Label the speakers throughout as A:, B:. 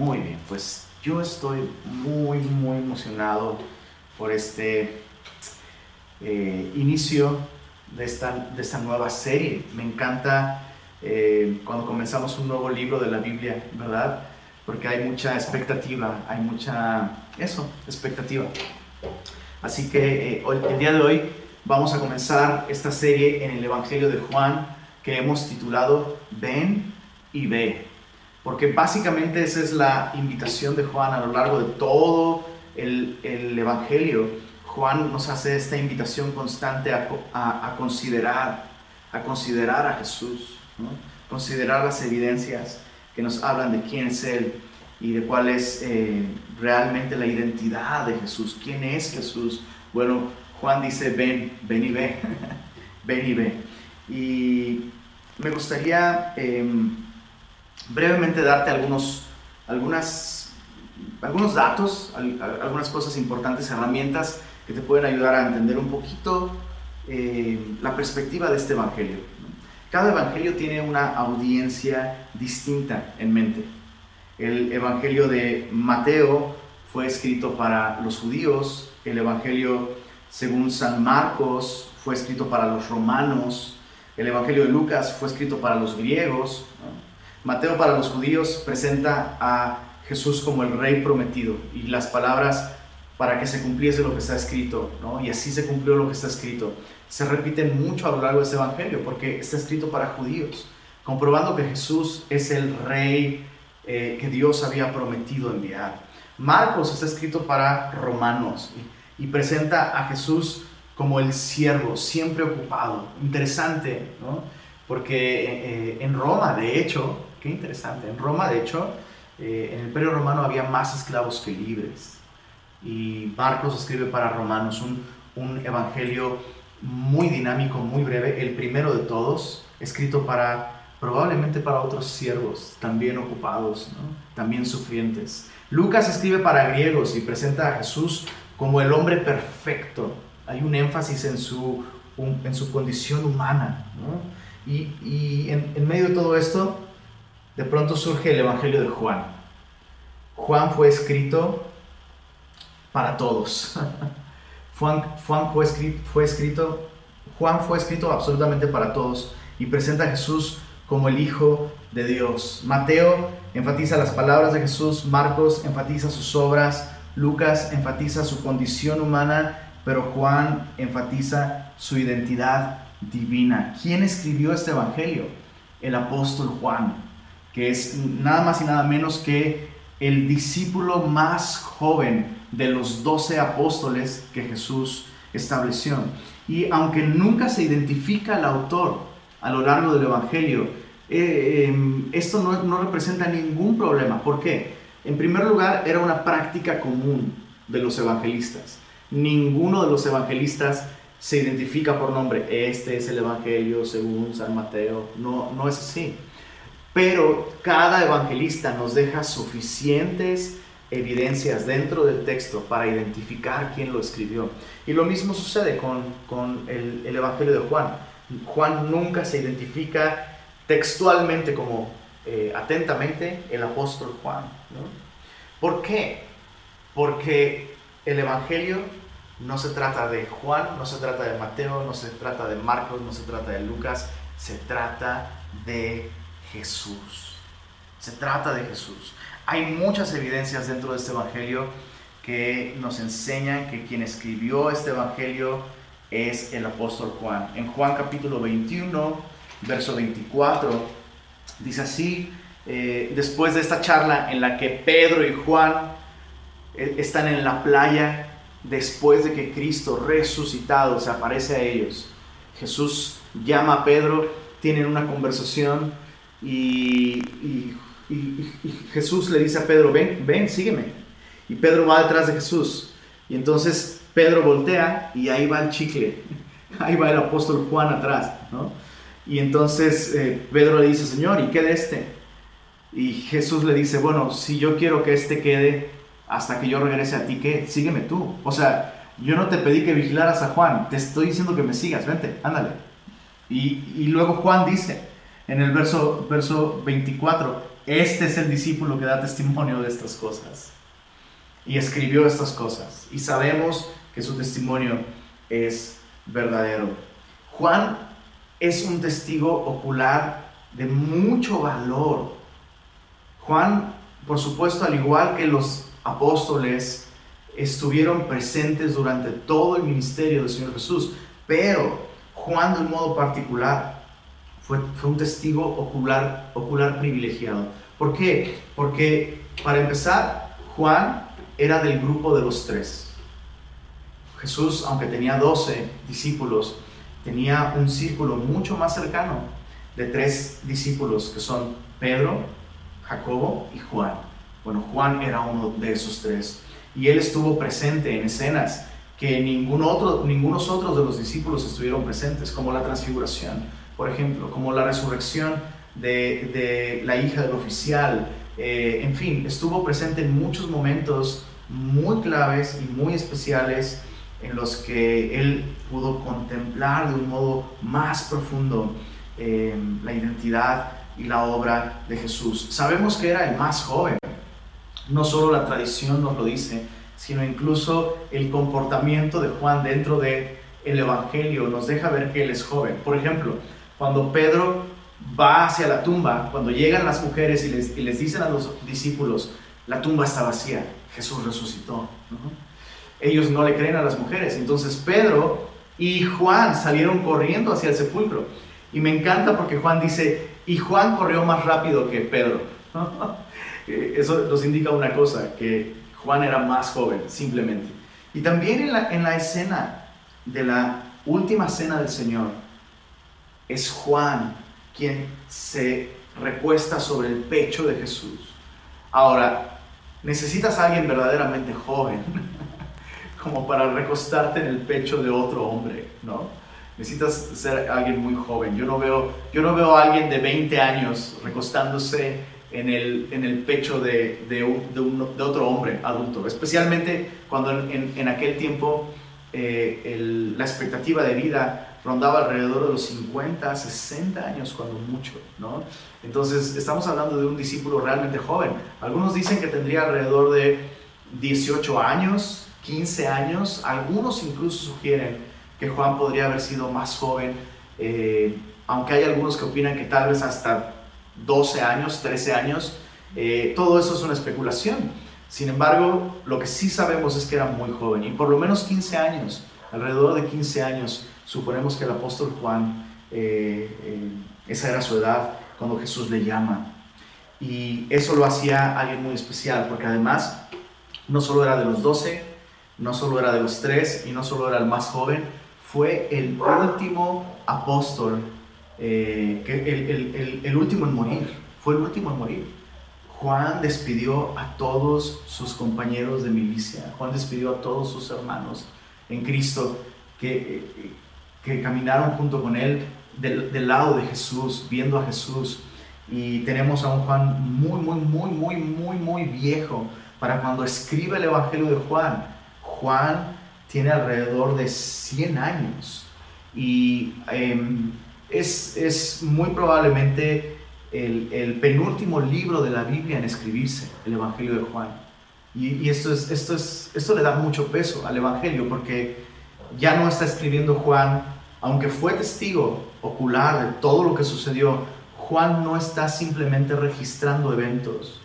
A: Muy bien, pues yo estoy muy, muy emocionado por este eh, inicio de esta, de esta nueva serie. Me encanta eh, cuando comenzamos un nuevo libro de la Biblia, ¿verdad? Porque hay mucha expectativa, hay mucha, eso, expectativa. Así que eh, el día de hoy vamos a comenzar esta serie en el Evangelio de Juan que hemos titulado Ven y Ve porque básicamente esa es la invitación de Juan a lo largo de todo el, Evangelio. Juan nos hace esta invitación constante a, considerar, a considerar a Jesús, considerar las evidencias que nos hablan de quién es Él y de cuál es eh, realmente la identidad de Jesús, quién es Jesús. Bueno, Juan dice, ven, ven y ve, ven y ve. Y me gustaría... Em, brevemente darte algunos, algunas, algunos datos, algunas cosas importantes, herramientas que te pueden ayudar a entender un poquito eh, la perspectiva de este Evangelio. Cada Evangelio tiene una audiencia distinta en mente. El Evangelio de Mateo fue escrito para los judíos, el Evangelio según San Marcos fue escrito para los romanos, el Evangelio de Lucas fue escrito para los griegos, Mateo para los judíos presenta a Jesús como el rey prometido y las palabras para que se cumpliese lo que está escrito, ¿no? Y así se cumplió lo que está escrito. Se repiten mucho a lo largo de este evangelio porque está escrito para judíos, comprobando que Jesús es el rey eh, que Dios había prometido enviar. Marcos está escrito para romanos y, presenta a Jesús como el siervo, siempre ocupado. Interesante, ¿no? Porque eh, eh, en Roma, de hecho, Qué interesante. En Roma, de hecho, eh, en el Imperio Romano había más esclavos que libres. Y Marcos escribe para Romanos un, un evangelio muy dinámico, muy breve, el primero de todos, escrito para probablemente para otros siervos, también ocupados, también sufrientes. Lucas escribe para griegos y presenta a Jesús como el hombre perfecto. Hay un énfasis en su, en su condición humana. Y, y en, en, medio de todo esto, de pronto surge el Evangelio de Juan. Juan fue escrito para todos. Juan, fue, escrito, fue escrito, Juan fue escrito absolutamente para todos y presenta a Jesús como el Hijo de Dios. Mateo enfatiza las palabras de Jesús, Marcos enfatiza sus obras, Lucas enfatiza su condición humana, pero Juan enfatiza su identidad divina. ¿Quién escribió este Evangelio? El apóstol Juan que es nada más y nada menos que el discípulo más joven de los doce apóstoles que Jesús estableció. Y aunque nunca se identifica el autor a lo largo del Evangelio, eh, em, esto no, no representa ningún problema. ¿Por qué? En primer lugar, era una práctica común de los evangelistas. Ninguno de los evangelistas se identifica por nombre. Este es el Evangelio según San Mateo. No, no es así. Pero cada evangelista nos deja suficientes evidencias dentro del texto para identificar quién lo escribió. Y lo mismo sucede con, el, Evangelio de Juan. Juan nunca se identifica textualmente como eh, atentamente el apóstol Juan. ¿Por qué? Porque el Evangelio no se trata de Juan, no se trata de Mateo, no se trata de Marcos, no se trata de Lucas, se trata de Jesús. Se trata de Jesús. Hay muchas evidencias dentro de este Evangelio que nos enseñan que quien escribió este Evangelio es el apóstol Juan. En Juan capítulo 21, verso 24, dice así, eh, después de esta charla en la que Pedro y Juan eh, están en la playa, después de que Cristo resucitado se aparece a ellos, Jesús llama a Pedro, tienen una conversación y, Jesús le dice a Pedro, ven, ven, sígueme. Y Pedro va detrás de Jesús. Y entonces Pedro voltea y ahí va el chicle. Ahí va el apóstol Juan atrás. Y entonces eh, Pedro le dice, Señor, ¿y qué de este? Y Jesús le dice, bueno, si yo quiero que este quede hasta que yo regrese a ti, ¿qué? Sígueme tú. O sea, yo no te pedí que vigilaras a Juan, te estoy diciendo que me sigas, vente, ándale. Y, y luego Juan dice, en el verso, verso 24, este es el discípulo que da testimonio de estas cosas. Y escribió estas cosas. Y sabemos que su testimonio es verdadero. Juan es un testigo ocular de mucho valor. Juan, por supuesto, al igual que los apóstoles, estuvieron presentes durante todo el ministerio del Señor Jesús, pero Juan de un modo particular fue, un testigo ocular, ocular privilegiado. ¿Por qué? Porque para empezar, Juan era del grupo de los tres. Jesús, aunque tenía doce discípulos, tenía un círculo mucho más cercano de tres discípulos que son Pedro, Jacobo y Juan. Bueno, Juan era uno de esos tres y él estuvo presente en escenas que ningún otro, ningunos otros de los discípulos estuvieron presentes, como la transfiguración, por ejemplo, como la resurrección de, la hija del oficial, eh, en fin, estuvo presente en muchos momentos muy claves y muy especiales en los que él pudo contemplar de un modo más profundo eh, la identidad y la obra de Jesús. Sabemos que era el más joven, no solo la tradición nos lo dice, sino incluso el comportamiento de Juan dentro del el Evangelio nos deja ver que él es joven. Por ejemplo, cuando Pedro va hacia la tumba, cuando llegan las mujeres y les, dicen a los discípulos, la tumba está vacía, Jesús resucitó. Ellos no le creen a las mujeres. Entonces Pedro y Juan salieron corriendo hacia el sepulcro. Y me encanta porque Juan dice, y Juan corrió más rápido que Pedro. Eh, eso nos indica una cosa, que Juan era más joven, simplemente. Y también en la, en la escena de la última cena del Señor, es Juan quien se recuesta sobre el pecho de Jesús. Ahora, necesitas a alguien verdaderamente joven como para recostarte en el pecho de otro hombre, ¿no? Necesitas ser alguien muy joven. Yo no veo, yo no veo a alguien de 20 años recostándose en el, en el pecho de, de, de, otro hombre adulto, especialmente cuando en, en aquel tiempo eh, la expectativa de vida rondaba alrededor de los 50, 60 años cuando mucho, ¿no? Entonces estamos hablando de un discípulo realmente joven. Algunos dicen que tendría alrededor de 18 años, 15 años, algunos incluso sugieren que Juan podría haber sido más joven, eh, aunque hay algunos que opinan que tal vez hasta 12 años, 13 años, eh, todo eso es una especulación. Sin embargo, lo que sí sabemos es que era muy joven y por lo menos 15 años, alrededor de 15 años, suponemos que el apóstol Juan, eh, eh, esa era su edad cuando Jesús le llama. Y eso lo hacía alguien muy especial, porque además no solo era de los 12, no solo era de los tres y no solo era el más joven, fue el último apóstol eh, que el, último en morir, fue el último en morir. Juan despidió a todos sus compañeros de milicia, Juan despidió a todos sus hermanos en Cristo que, que caminaron junto con él del, del, lado de Jesús, viendo a Jesús. Y tenemos a un Juan muy, muy, muy, muy, muy, muy viejo para cuando escribe el Evangelio de Juan. Juan tiene alrededor de 100 años y em, es, muy probablemente el, penúltimo libro de la Biblia en escribirse, el Evangelio de Juan. Y, esto, es, esto, es, esto le da mucho peso al Evangelio porque ya no está escribiendo Juan, aunque fue testigo ocular de todo lo que sucedió, Juan no está simplemente registrando eventos.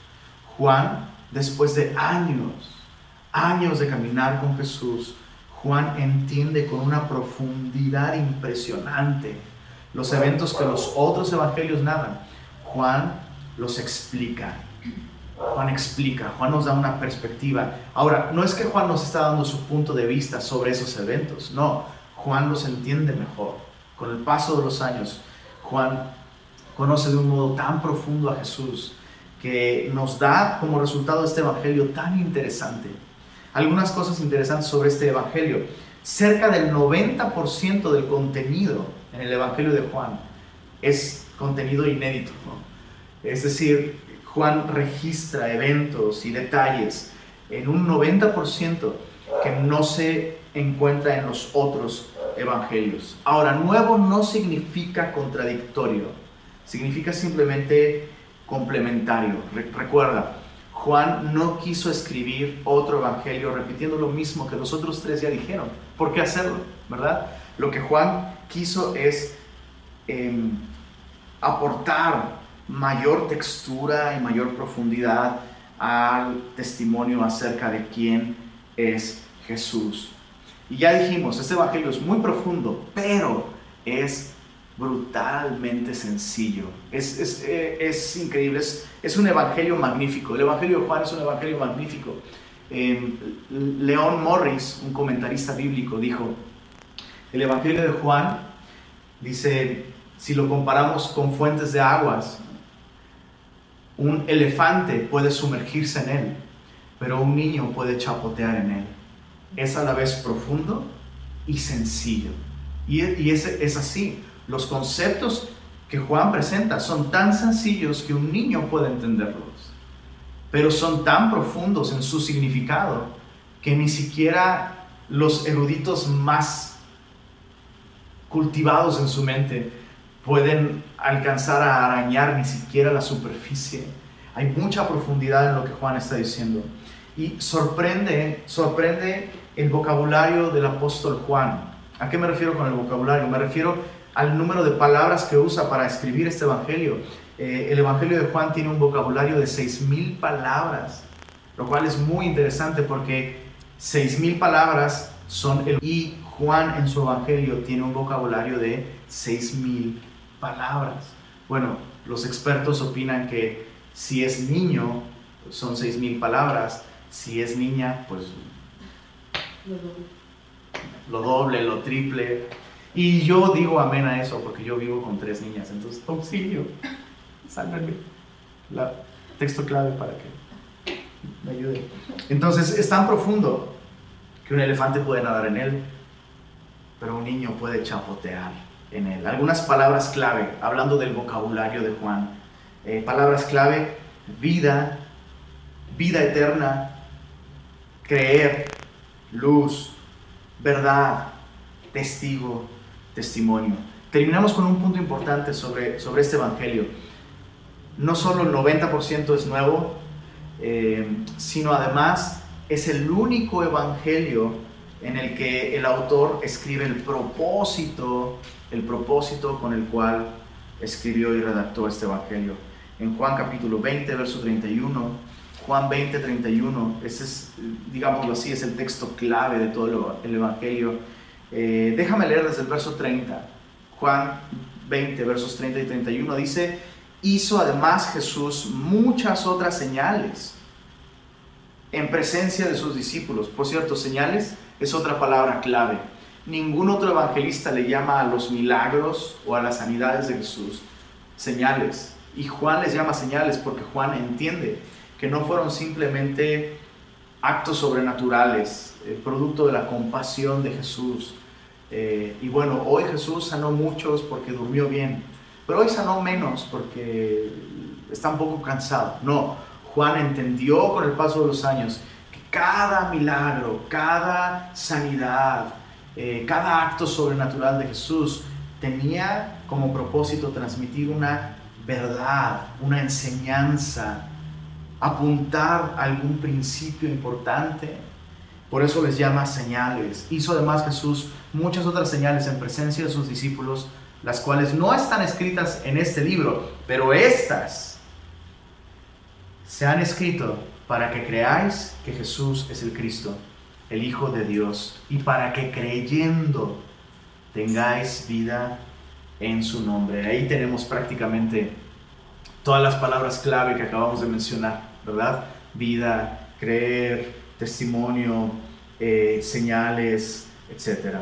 A: Juan, después de años, años de caminar con Jesús, Juan entiende con una profundidad impresionante los eventos que los otros evangelios narran. Juan los explica. Juan explica, Juan nos da una perspectiva. Ahora, no es que Juan nos está dando su punto de vista sobre esos eventos, no, Juan los entiende mejor. Con el paso de los años, Juan conoce de un modo tan profundo a Jesús que nos da como resultado este evangelio tan interesante. Algunas cosas interesantes sobre este evangelio. Cerca del 90% del contenido en el Evangelio de Juan es contenido inédito. Es decir, Juan registra eventos y detalles en un 90% que no se encuentra en los otros evangelios. Ahora, nuevo no significa contradictorio, significa simplemente complementario. recuerda, Juan no quiso escribir otro evangelio repitiendo lo mismo que los otros tres ya dijeron. ¿Por qué hacerlo? ¿Verdad? Lo que Juan quiso es em, aportar mayor textura y mayor profundidad al testimonio acerca de quién es Jesús. Y ya dijimos, este evangelio es muy profundo, pero es brutalmente sencillo. Es, es, eh, es increíble, es, un evangelio magnífico. El evangelio de Juan es un evangelio magnífico. Eh, León Morris, un comentarista bíblico, dijo, el evangelio de Juan dice, si lo comparamos con fuentes de aguas, un elefante puede sumergirse en él, pero un niño puede chapotear en él. Es a la vez profundo y sencillo. Y, es, es así. Los conceptos que Juan presenta son tan sencillos que un niño puede entenderlos, pero son tan profundos en su significado que ni siquiera los eruditos más cultivados en su mente pueden alcanzar a arañar ni siquiera la superficie. Hay mucha profundidad en lo que Juan está diciendo. Y sorprende, sorprende el vocabulario del apóstol Juan. ¿A qué me refiero con el vocabulario? Me refiero al número de palabras que usa para escribir este Evangelio. Eh, el Evangelio de Juan tiene un vocabulario de 6.000 palabras, lo cual es muy interesante porque 6.000 palabras son el... Y Juan en su Evangelio tiene un vocabulario de 6.000 palabras. Bueno, los expertos opinan que si es niño son 6.000 palabras, si es niña, pues lo doble, lo triple. Y yo digo amén a eso porque yo vivo con tres niñas. Entonces, auxilio, sálvenme. La texto clave para que me ayude. Entonces, es tan profundo que un elefante puede nadar en él, pero un niño puede chapotear en él. Algunas palabras clave, hablando del vocabulario de Juan. Eh, palabras clave, vida, vida eterna, creer, luz, verdad, testigo, testimonio. Terminamos con un punto importante sobre, sobre este Evangelio. No solo el 90% es nuevo, eh, sino además es el único Evangelio en el que el autor escribe el propósito, el propósito con el cual escribió y redactó este Evangelio. En Juan capítulo 20, verso 31, Juan 20, 31, ese es, digámoslo así, es el texto clave de todo el Evangelio eh, déjame leer desde el verso 30. Juan 20, versos 30 y 31 dice, hizo además Jesús muchas otras señales en presencia de sus discípulos. Por cierto, señales es otra palabra clave. Ningún otro evangelista le llama a los milagros o a las sanidades de Jesús señales. Y Juan les llama señales porque Juan entiende que no fueron simplemente actos sobrenaturales, eh, producto de la compasión de Jesús. Eh, y bueno, hoy Jesús sanó muchos porque durmió bien, pero hoy sanó menos porque está un poco cansado. No, Juan entendió con el paso de los años que cada milagro, cada sanidad, eh, cada acto sobrenatural de Jesús tenía como propósito transmitir una verdad, una enseñanza, apuntar algún principio importante. Por eso les llama señales. Hizo además Jesús muchas otras señales en presencia de sus discípulos, las cuales no están escritas en este libro, pero estas se han escrito para que creáis que Jesús es el Cristo, el Hijo de Dios, y para que creyendo tengáis vida en su nombre. Ahí tenemos prácticamente todas las palabras clave que acabamos de mencionar, ¿verdad? Vida, creer, testimonio, eh, señales, etc.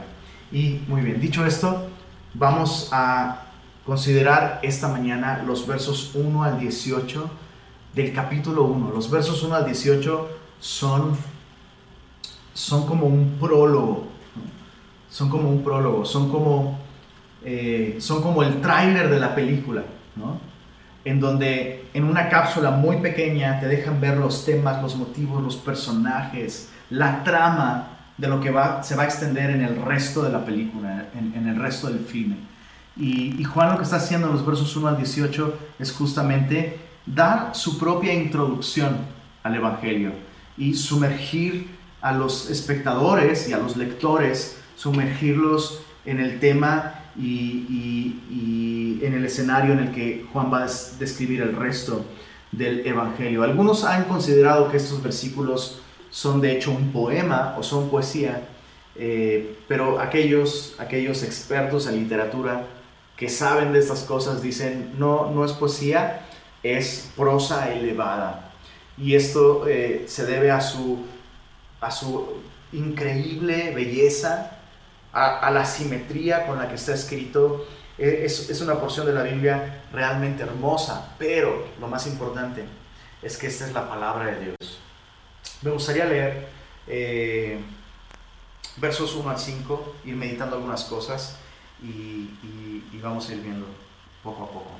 A: Y muy bien, dicho esto, vamos a considerar esta mañana los versos 1 al 18 del capítulo 1. Los versos 1 al 18 son, son como un prólogo, son como un prólogo, son como, eh, son como el tráiler de la película, ¿no? en donde en una cápsula muy pequeña te dejan ver los temas, los motivos, los personajes, la trama de lo que va, se va a extender en el resto de la película, en, el resto del filme. Y, Juan lo que está haciendo en los versos 1 al 18 es justamente dar su propia introducción al Evangelio y sumergir a los espectadores y a los lectores, sumergirlos en el tema y, en el escenario en el que Juan va a describir el resto del Evangelio. Algunos han considerado que estos versículos son de hecho un poema o son poesía, eh, pero aquellos, aquellos expertos en literatura que saben de estas cosas dicen, no, no es poesía, es prosa elevada. Y esto eh, se debe a su, a su increíble belleza, a, la simetría con la que está escrito. E, es, una porción de la Biblia realmente hermosa, pero lo más importante es que esta es la palabra de Dios. Me gustaría leer eh, versos 1 al 5, ir meditando algunas cosas y, y vamos a ir viendo poco a poco.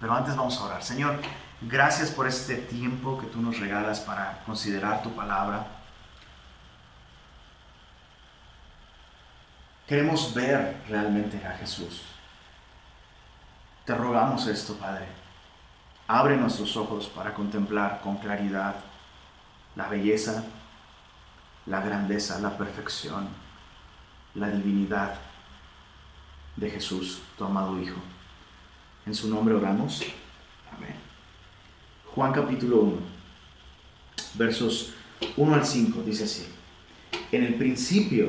A: Pero antes vamos a orar. Señor, gracias por este tiempo que tú nos regalas para considerar tu palabra. Queremos ver realmente a Jesús. Te rogamos esto, Padre. Abre nuestros ojos para contemplar con claridad la belleza, la grandeza, la perfección, la divinidad de Jesús, tu amado Hijo. En su nombre oramos. Amén. Juan capítulo 1, versos 1 al 5, dice así. En el principio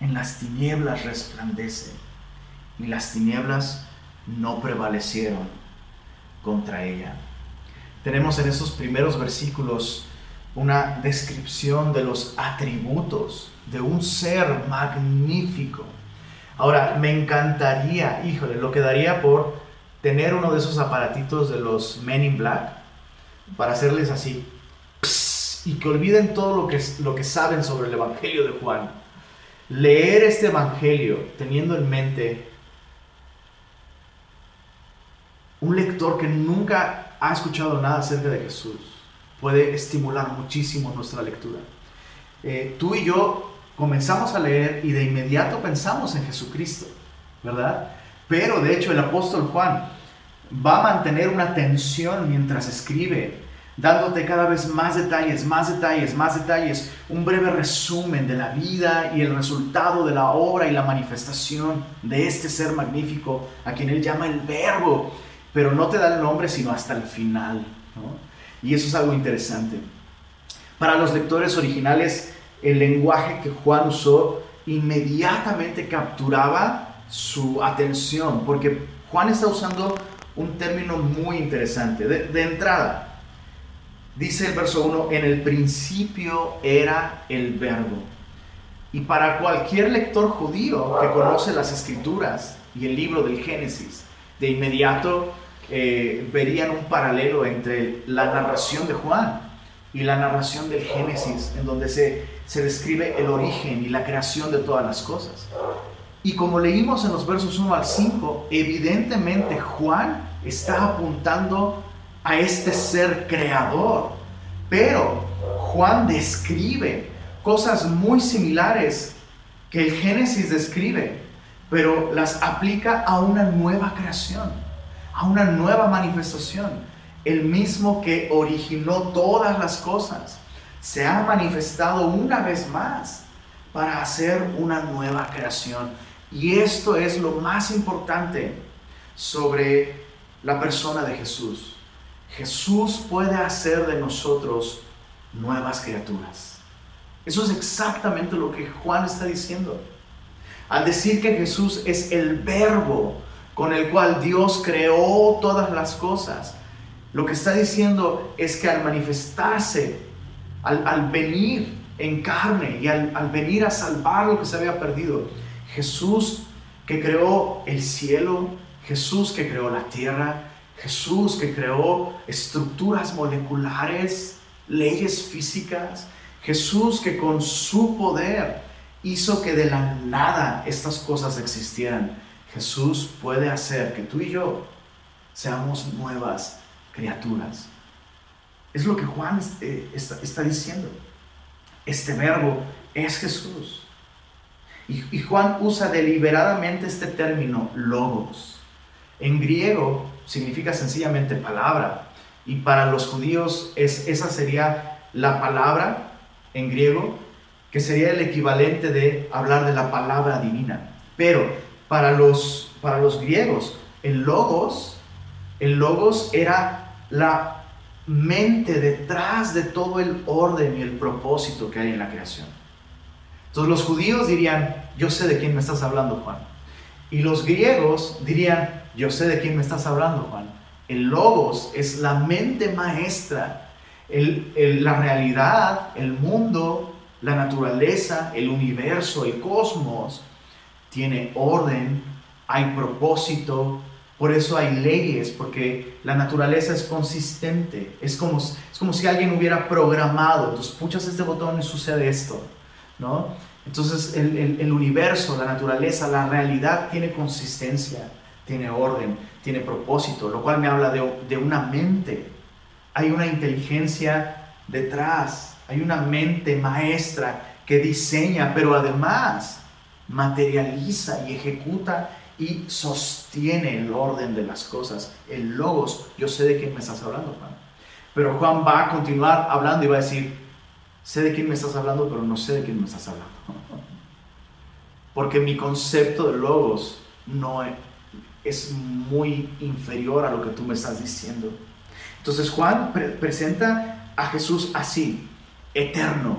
A: en las tinieblas resplandece, y las tinieblas no prevalecieron contra ella. Tenemos en esos primeros versículos una descripción de los atributos de un ser magnífico. Ahora, me encantaría, híjole, lo que daría por tener uno de esos aparatitos de los Men in Black para hacerles así y que olviden todo lo que, lo que saben sobre el Evangelio de Juan leer este Evangelio teniendo en mente un lector que nunca ha escuchado nada acerca de Jesús puede estimular muchísimo nuestra lectura. Eh, tú y yo comenzamos a leer y de inmediato pensamos en Jesucristo, ¿verdad? Pero de hecho el apóstol Juan va a mantener una tensión mientras escribe dándote cada vez más detalles, más detalles, más detalles, un breve resumen de la vida y el resultado de la obra y la manifestación de este ser magnífico a quien él llama el verbo, pero no te da el nombre sino hasta el final. Y eso es algo interesante. Para los lectores originales, el lenguaje que Juan usó inmediatamente capturaba su atención, porque Juan está usando un término muy interesante. De, de entrada, Dice el verso 1, en el principio era el verbo. Y para cualquier lector judío que conoce las escrituras y el libro del Génesis, de inmediato eh, verían un paralelo entre la narración de Juan y la narración del Génesis, en donde se, se describe el origen y la creación de todas las cosas. Y como leímos en los versos 1 al 5, evidentemente Juan está apuntando a este ser creador. Pero Juan describe cosas muy similares que el Génesis describe, pero las aplica a una nueva creación, a una nueva manifestación. El mismo que originó todas las cosas se ha manifestado una vez más para hacer una nueva creación. Y esto es lo más importante sobre la persona de Jesús. Jesús puede hacer de nosotros nuevas criaturas. Eso es exactamente lo que Juan está diciendo. Al decir que Jesús es el verbo con el cual Dios creó todas las cosas, lo que está diciendo es que al manifestarse, al, venir en carne y al, venir a salvar lo que se había perdido, Jesús que creó el cielo, Jesús que creó la tierra, Jesús que creó estructuras moleculares, leyes físicas. Jesús que con su poder hizo que de la nada estas cosas existieran. Jesús puede hacer que tú y yo seamos nuevas criaturas. Es lo que Juan eh, está, diciendo. Este verbo es Jesús. Y, Juan usa deliberadamente este término logos. En griego significa sencillamente palabra. Y para los judíos es, esa sería la palabra en griego, que sería el equivalente de hablar de la palabra divina. Pero para los, para los griegos, el logos, el logos era la mente detrás de todo el orden y el propósito que hay en la creación. Entonces los judíos dirían, yo sé de quién me estás hablando, Juan. Y los griegos dirían, yo sé de quién me estás hablando, Juan. El logos es la mente maestra, la realidad, el mundo, la naturaleza, el universo, el cosmos, tiene orden, hay propósito, por eso hay leyes, porque la naturaleza es consistente. Es como, es como si alguien hubiera programado, entonces puchas este botón y sucede esto, ¿no? Entonces el, universo, la naturaleza, la realidad tiene consistencia, tiene orden, tiene propósito, lo cual me habla de, una mente. Hay una inteligencia detrás, hay una mente maestra que diseña, pero además materializa y ejecuta y sostiene el orden de las cosas. El logos, yo sé de quién me estás hablando, Juan. Pero Juan va a continuar hablando y va a decir, sé de quién me estás hablando, pero no sé de quién me estás hablando. Porque mi concepto de logos no es, muy inferior a lo que tú me estás diciendo. Entonces Juan presenta a Jesús así, eterno,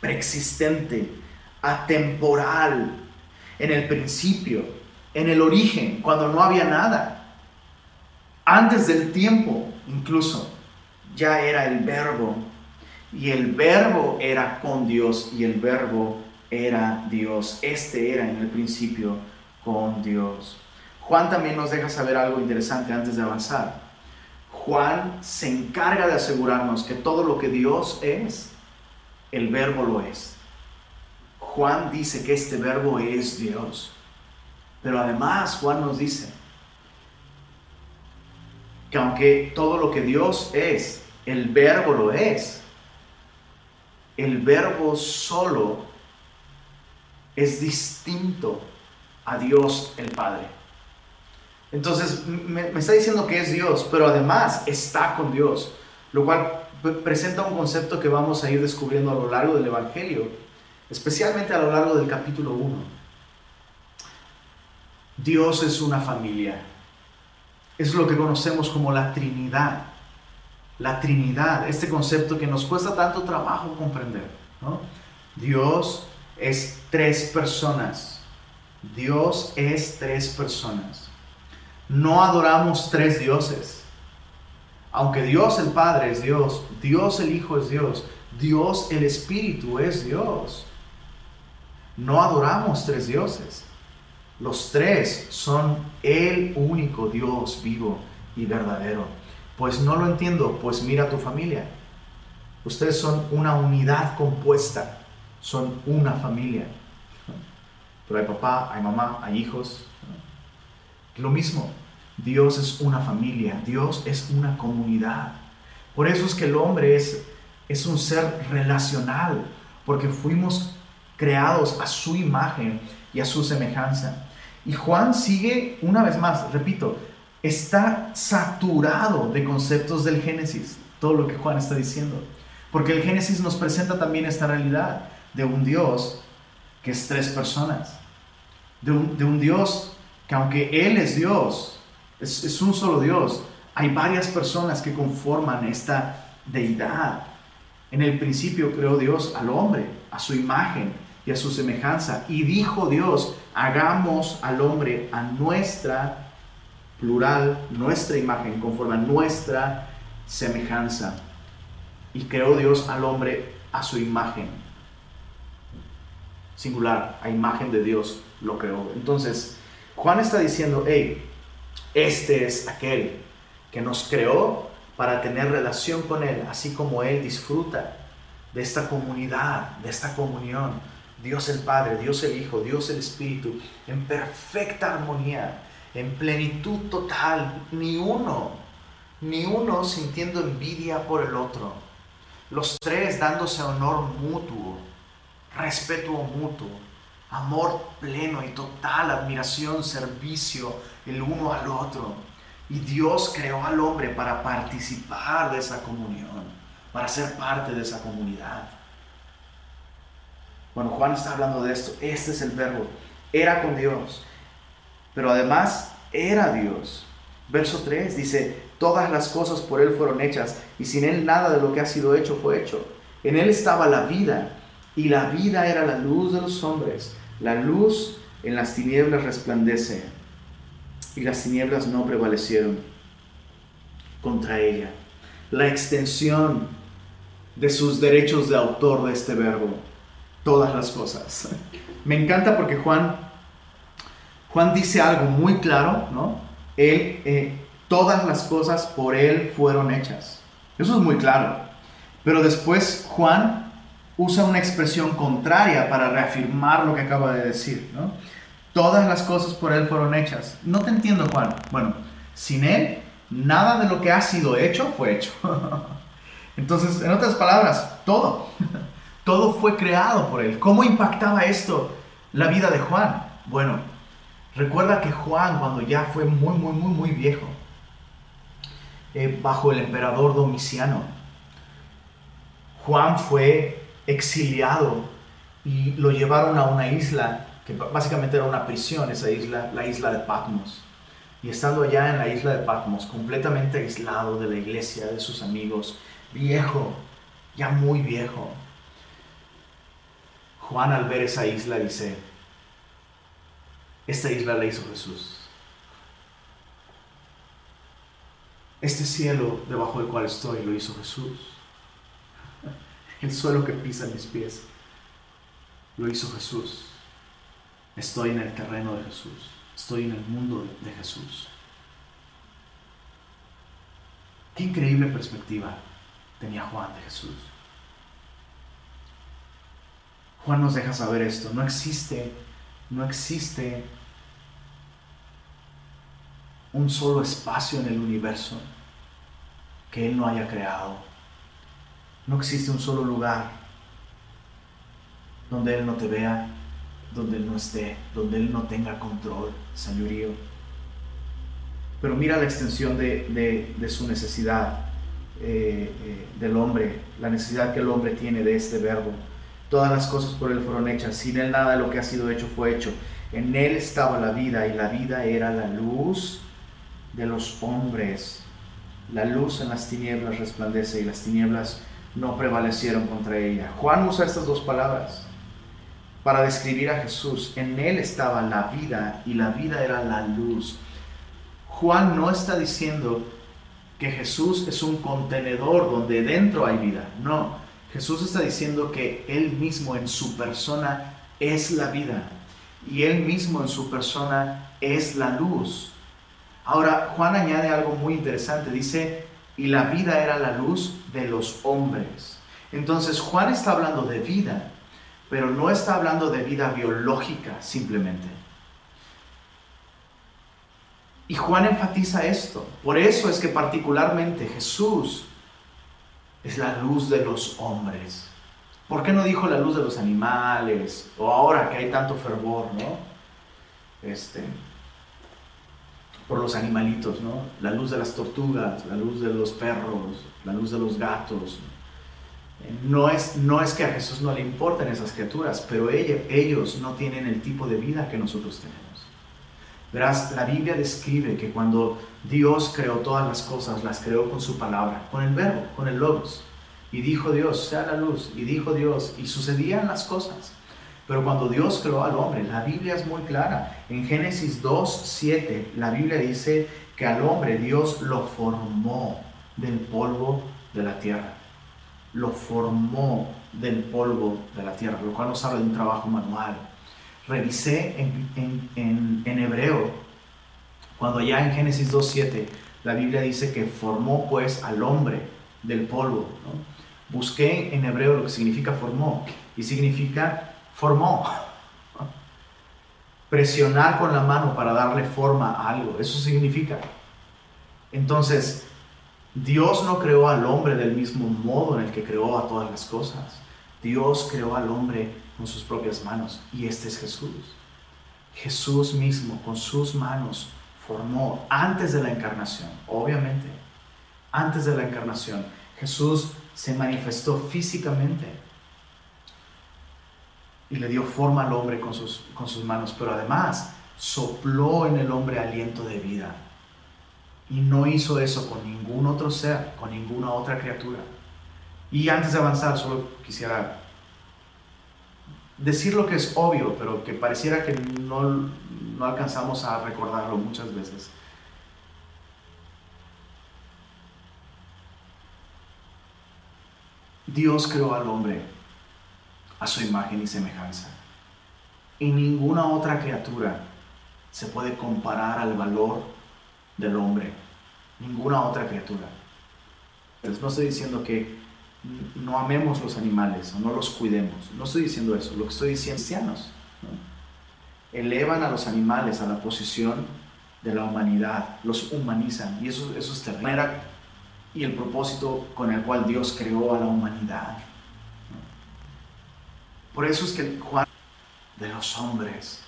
A: preexistente, atemporal, en el principio, en el origen, cuando no había nada. Antes del tiempo, incluso, ya era el verbo. Y el verbo era con Dios y el verbo era Dios. Este era en el principio con Dios. Juan también nos deja saber algo interesante antes de avanzar. Juan se encarga de asegurarnos que todo lo que Dios es, el verbo lo es. Juan dice que este verbo es Dios. Pero además Juan nos dice que aunque todo lo que Dios es, el verbo lo es, el verbo solo es distinto a Dios el Padre. Entonces me, está diciendo que es Dios, pero además está con Dios, lo cual presenta un concepto que vamos a ir descubriendo a lo largo del Evangelio, especialmente a lo largo del capítulo 1. Dios es una familia. Es lo que conocemos como la Trinidad. La Trinidad, este concepto que nos cuesta tanto trabajo comprender. Dios es tres personas. Dios es tres personas. No adoramos tres dioses. Aunque Dios el Padre es Dios, Dios el Hijo es Dios, Dios el Espíritu es Dios. No adoramos tres dioses. Los tres son el único Dios vivo y verdadero. Pues no lo entiendo, pues mira tu familia. Ustedes son una unidad compuesta, son una familia. Pero hay papá, hay mamá, hay hijos. Lo mismo, Dios es una familia, Dios es una comunidad. Por eso es que el hombre es, es un ser relacional, porque fuimos creados a su imagen y a su semejanza. Y Juan sigue, una vez más, repito, está saturado de conceptos del Génesis, todo lo que Juan está diciendo. Porque el Génesis nos presenta también esta realidad de un Dios que es tres personas, de un, Dios que aunque Él es Dios, es, un solo Dios, hay varias personas que conforman esta deidad. En el principio creó Dios al hombre, a su imagen y a su semejanza. Y dijo Dios, hagamos al hombre a nuestra, plural, nuestra imagen, conforme a nuestra semejanza. Y creó Dios al hombre a su imagen. Singular, a imagen de Dios lo creó. Entonces, Juan está diciendo, hey, este es aquel que nos creó para tener relación con Él, así como Él disfruta de esta comunidad, de esta comunión. Dios el Padre, Dios el Hijo, Dios el Espíritu, en perfecta armonía, en plenitud total, ni uno, ni uno sintiendo envidia por el otro. Los tres dándose honor mutuo, respeto mutuo, amor pleno y total, admiración, servicio el uno al otro. Y Dios creó al hombre para participar de esa comunión, para ser parte de esa comunidad. Bueno, Juan está hablando de esto. Este es el verbo. Era con Dios, pero además era Dios. Verso 3 dice, todas las cosas por Él fueron hechas, y sin Él nada de lo que ha sido hecho fue hecho. En Él estaba la vida, y la vida era la luz de los hombres. La luz en las tinieblas resplandece, y las tinieblas no prevalecieron contra ella. La extensión de sus derechos de autor de este verbo, todas las cosas. Me encanta porque Juan, Juan dice algo muy claro, ¿no? Él, eh, todas las cosas por Él fueron hechas. Eso es muy claro. Pero después Juan usa una expresión contraria para reafirmar lo que acaba de decir, ¿no? Todas las cosas por Él fueron hechas. No te entiendo, Juan. Bueno, sin Él, nada de lo que ha sido hecho fue hecho. Entonces, en otras palabras, todo, todo fue creado por Él. ¿Cómo impactaba esto la vida de Juan? Bueno, recuerda que Juan, cuando ya fue muy, muy, muy, muy viejo, eh, bajo el emperador Domiciano, Juan fue exiliado y lo llevaron a una isla que básicamente era una prisión, esa isla, la isla de Patmos. Y estando allá en la isla de Patmos, completamente aislado de la iglesia, de sus amigos, viejo, ya muy viejo, Juan al ver esa isla dice, esta isla la hizo Jesús. Este cielo debajo del cual estoy lo hizo Jesús. El suelo que pisa mis pies lo hizo Jesús. Estoy en el terreno de Jesús. Estoy en el mundo de Jesús. Qué increíble perspectiva tenía Juan de Jesús. Juan nos deja saber esto. No existe, no existe un solo espacio en el universo que Él no haya creado. No existe un solo lugar donde Él no te vea, donde Él no esté, donde Él no tenga control, señorío. Pero mira la extensión de, su necesidad eh, eh, del hombre, la necesidad que el hombre tiene de este verbo. Todas las cosas por Él fueron hechas, sin Él nada de lo que ha sido hecho fue hecho. En Él estaba la vida y la vida era la luz de los hombres. La luz en las tinieblas resplandece y las tinieblas no prevalecieron contra ella. Juan usa estas dos palabras para describir a Jesús. En Él estaba la vida y la vida era la luz. Juan no está diciendo que Jesús es un contenedor donde dentro hay vida. No, Jesús está diciendo que Él mismo en su persona es la vida y Él mismo en su persona es la luz. Ahora, Juan añade algo muy interesante. Dice, y la vida era la luz de los hombres. Entonces, Juan está hablando de vida, pero no está hablando de vida biológica simplemente. Y Juan enfatiza esto. Por eso es que particularmente Jesús es la luz de los hombres. ¿Por qué no dijo la luz de los animales? O ahora que hay tanto fervor, ¿no? Este, por los animalitos, ¿no? La luz de las tortugas, la luz de los perros, la luz de los gatos, no es, no es que a Jesús no le importen esas criaturas, pero ellos no tienen el tipo de vida que nosotros tenemos. Verás, la Biblia describe que cuando Dios creó todas las cosas, las creó con su palabra, con el verbo, con el logos. Y dijo Dios, sea la luz. Y dijo Dios, y sucedían las cosas. Pero cuando Dios creó al hombre, la Biblia es muy clara. En Génesis 2, 7, la Biblia dice que al hombre Dios lo formó del polvo de la tierra lo formó del polvo de la tierra, lo cual nos habla de un trabajo manual. Revisé en, en, en, hebreo, cuando ya en Génesis 2.7 la Biblia dice que formó pues al hombre del polvo. Busqué en hebreo lo que significa formó y significa formó. Presionar con la mano para darle forma a algo, eso significa. Entonces, Dios no creó al hombre del mismo modo en el que creó a todas las cosas. Dios creó al hombre con sus propias manos y este es Jesús. Jesús mismo con sus manos formó antes de la encarnación, obviamente, antes de la encarnación. Jesús se manifestó físicamente y le dio forma al hombre con sus, con sus manos, pero además sopló en el hombre aliento de vida. Y no hizo eso con ningún otro ser, con ninguna otra criatura. Y antes de avanzar, solo quisiera decir lo que es obvio, pero que pareciera que no, no alcanzamos a recordarlo muchas veces. Dios creó al hombre a su imagen y semejanza. Y ninguna otra criatura se puede comparar al valor del hombre. Ninguna otra criatura. Entonces, no estoy diciendo que no amemos los animales o no los cuidemos. No estoy diciendo eso. Lo que estoy diciendo es cristianos. Elevan a los animales a la posición de la humanidad. Los humanizan. Y eso, eso es terrible. Y el propósito con el cual Dios creó a la humanidad. Por eso es que Juan de los hombres,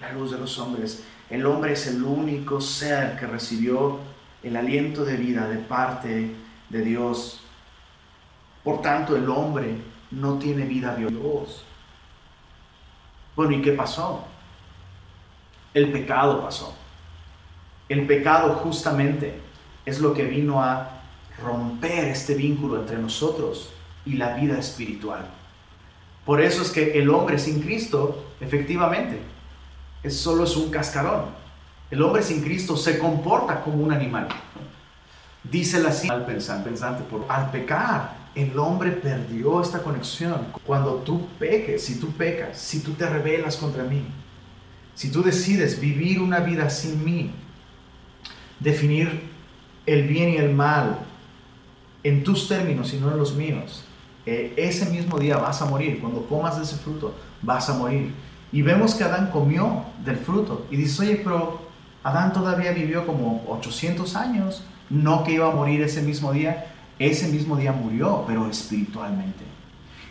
A: la luz de los hombres, el hombre es el único ser que recibió el aliento de vida de parte de Dios por tanto, el hombre no tiene vida de Dios. Bueno, ¿y qué pasó? El pecado pasó. El pecado justamente es lo que vino a romper este vínculo entre nosotros y la vida espiritual. Por eso es que el hombre sin Cristo, efectivamente, es solo es un cascarón. El hombre sin Cristo se comporta como un animal. Dice la al pensante, pensante por al pecar el hombre perdió esta conexión. Cuando tú peques, si tú pecas, si tú te rebelas contra mí, si tú decides vivir una vida sin mí, definir el bien y el mal en tus términos y no en los míos, eh, ese mismo día vas a morir. Cuando comas de ese fruto, vas a morir. Y vemos que Adán comió del fruto. Y dices, oye, pero Adán todavía vivió como 800 años, no que iba a morir ese mismo día. Ese mismo día murió, pero espiritualmente.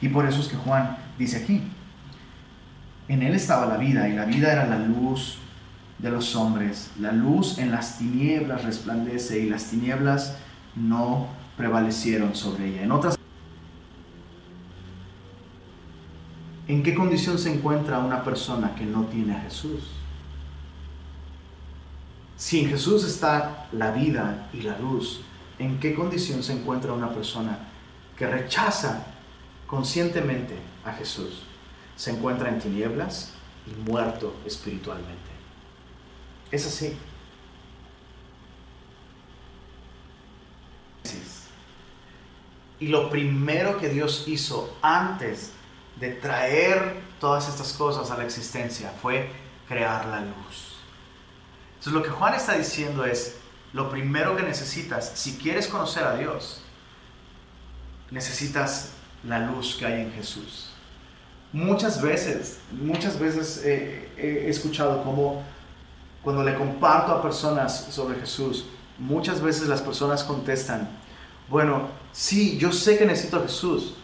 A: Y por eso es que Juan dice aquí, en él estaba la vida y la vida era la luz de los hombres. La luz en las tinieblas resplandece y las tinieblas no prevalecieron sobre ella. En otras ¿En qué condición se encuentra una persona que no tiene a Jesús? Si en Jesús está la vida y la luz, en qué condición se encuentra una persona que rechaza conscientemente a Jesús. Se encuentra en tinieblas y muerto espiritualmente. Es así. Y lo primero que Dios hizo antes de traer todas estas cosas a la existencia fue crear la luz. Entonces lo que Juan está diciendo es, lo primero que necesitas, si quieres conocer a Dios, necesitas la luz que hay en Jesús. Muchas veces, muchas veces he escuchado como cuando le comparto a personas sobre Jesús, muchas veces las personas contestan, bueno, sí, yo sé que necesito a Jesús,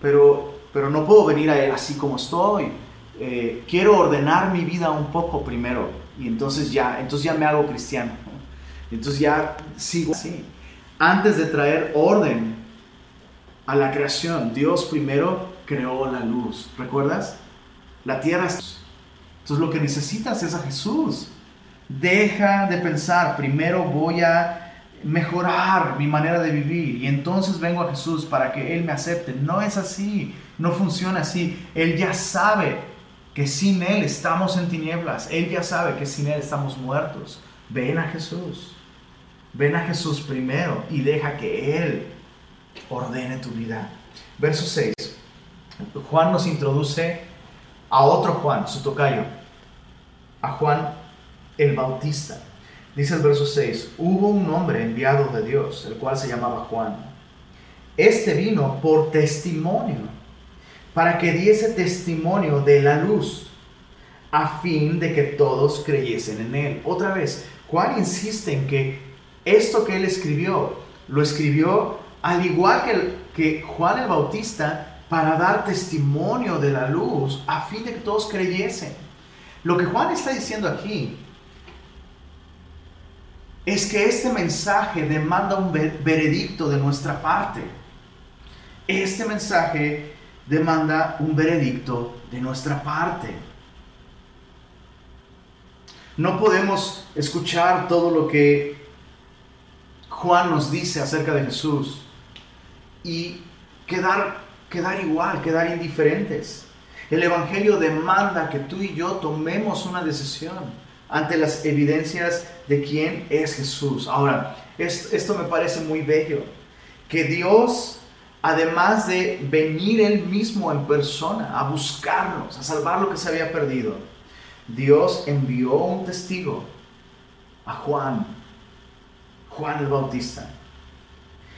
A: pero, pero no puedo venir a Él así como estoy. Eh, quiero ordenar mi vida un poco primero y entonces ya, entonces ya me hago cristiano. Entonces ya sigo así. Antes de traer orden a la creación, Dios primero creó la luz. ¿Recuerdas? La tierra es... Entonces lo que necesitas es a Jesús. Deja de pensar, primero voy a mejorar mi manera de vivir y entonces vengo a Jesús para que Él me acepte. No es así, no funciona así. Él ya sabe que sin Él estamos en tinieblas. Él ya sabe que sin Él estamos muertos. Ven a Jesús. Ven a Jesús primero y deja que Él ordene tu vida. Verso 6. Juan nos introduce a otro Juan, su tocayo, a Juan el Bautista. Dice el verso 6, hubo un hombre enviado de Dios, el cual se llamaba Juan. Este vino por testimonio, para que diese testimonio de la luz, a fin de que todos creyesen en él. Otra vez, Juan insiste en que esto que él escribió, lo escribió al igual que, que Juan el Bautista, para dar testimonio de la luz, a fin de que todos creyesen. Lo que Juan está diciendo aquí es que este mensaje demanda un veredicto de nuestra parte. Este mensaje demanda un veredicto de nuestra parte. No podemos escuchar todo lo que Juan nos dice acerca de Jesús y quedar, quedar igual, quedar indiferentes. El Evangelio demanda que tú y yo tomemos una decisión ante las evidencias de quién es Jesús. Ahora, esto, me parece muy bello, que Dios, además de venir Él mismo en persona a buscarnos, a salvar lo que se había perdido, Dios envió un testigo a Juan, Juan el Bautista.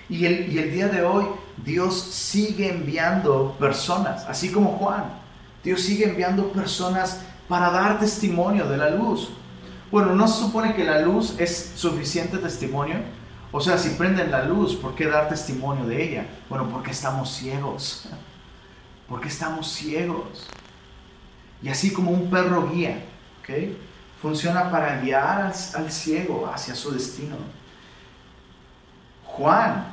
A: Y el, y el día de hoy Dios sigue enviando personas, así como Juan. Dios sigue enviando personas para dar testimonio de la luz. Bueno, ¿no se supone que la luz es suficiente testimonio? O sea, si prenden la luz, ¿por qué dar testimonio de ella? Bueno, porque estamos ciegos. Porque estamos ciegos. Y así como un perro guía, ¿ok? Funciona para guiar al, ciego hacia su destino. Juan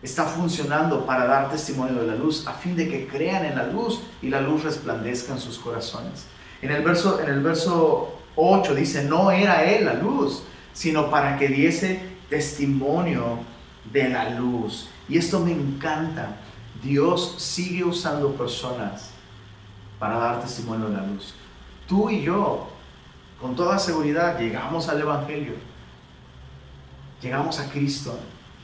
A: está funcionando para dar testimonio de la luz a fin de que crean en la luz y la luz resplandezca en sus corazones. En el verso, en el verso 8 dice, no era él la luz, sino para que diese testimonio de la luz. Y esto me encanta. Dios sigue usando personas para dar testimonio de la luz. Tú y yo, con toda seguridad, llegamos al Evangelio. Llegamos a Cristo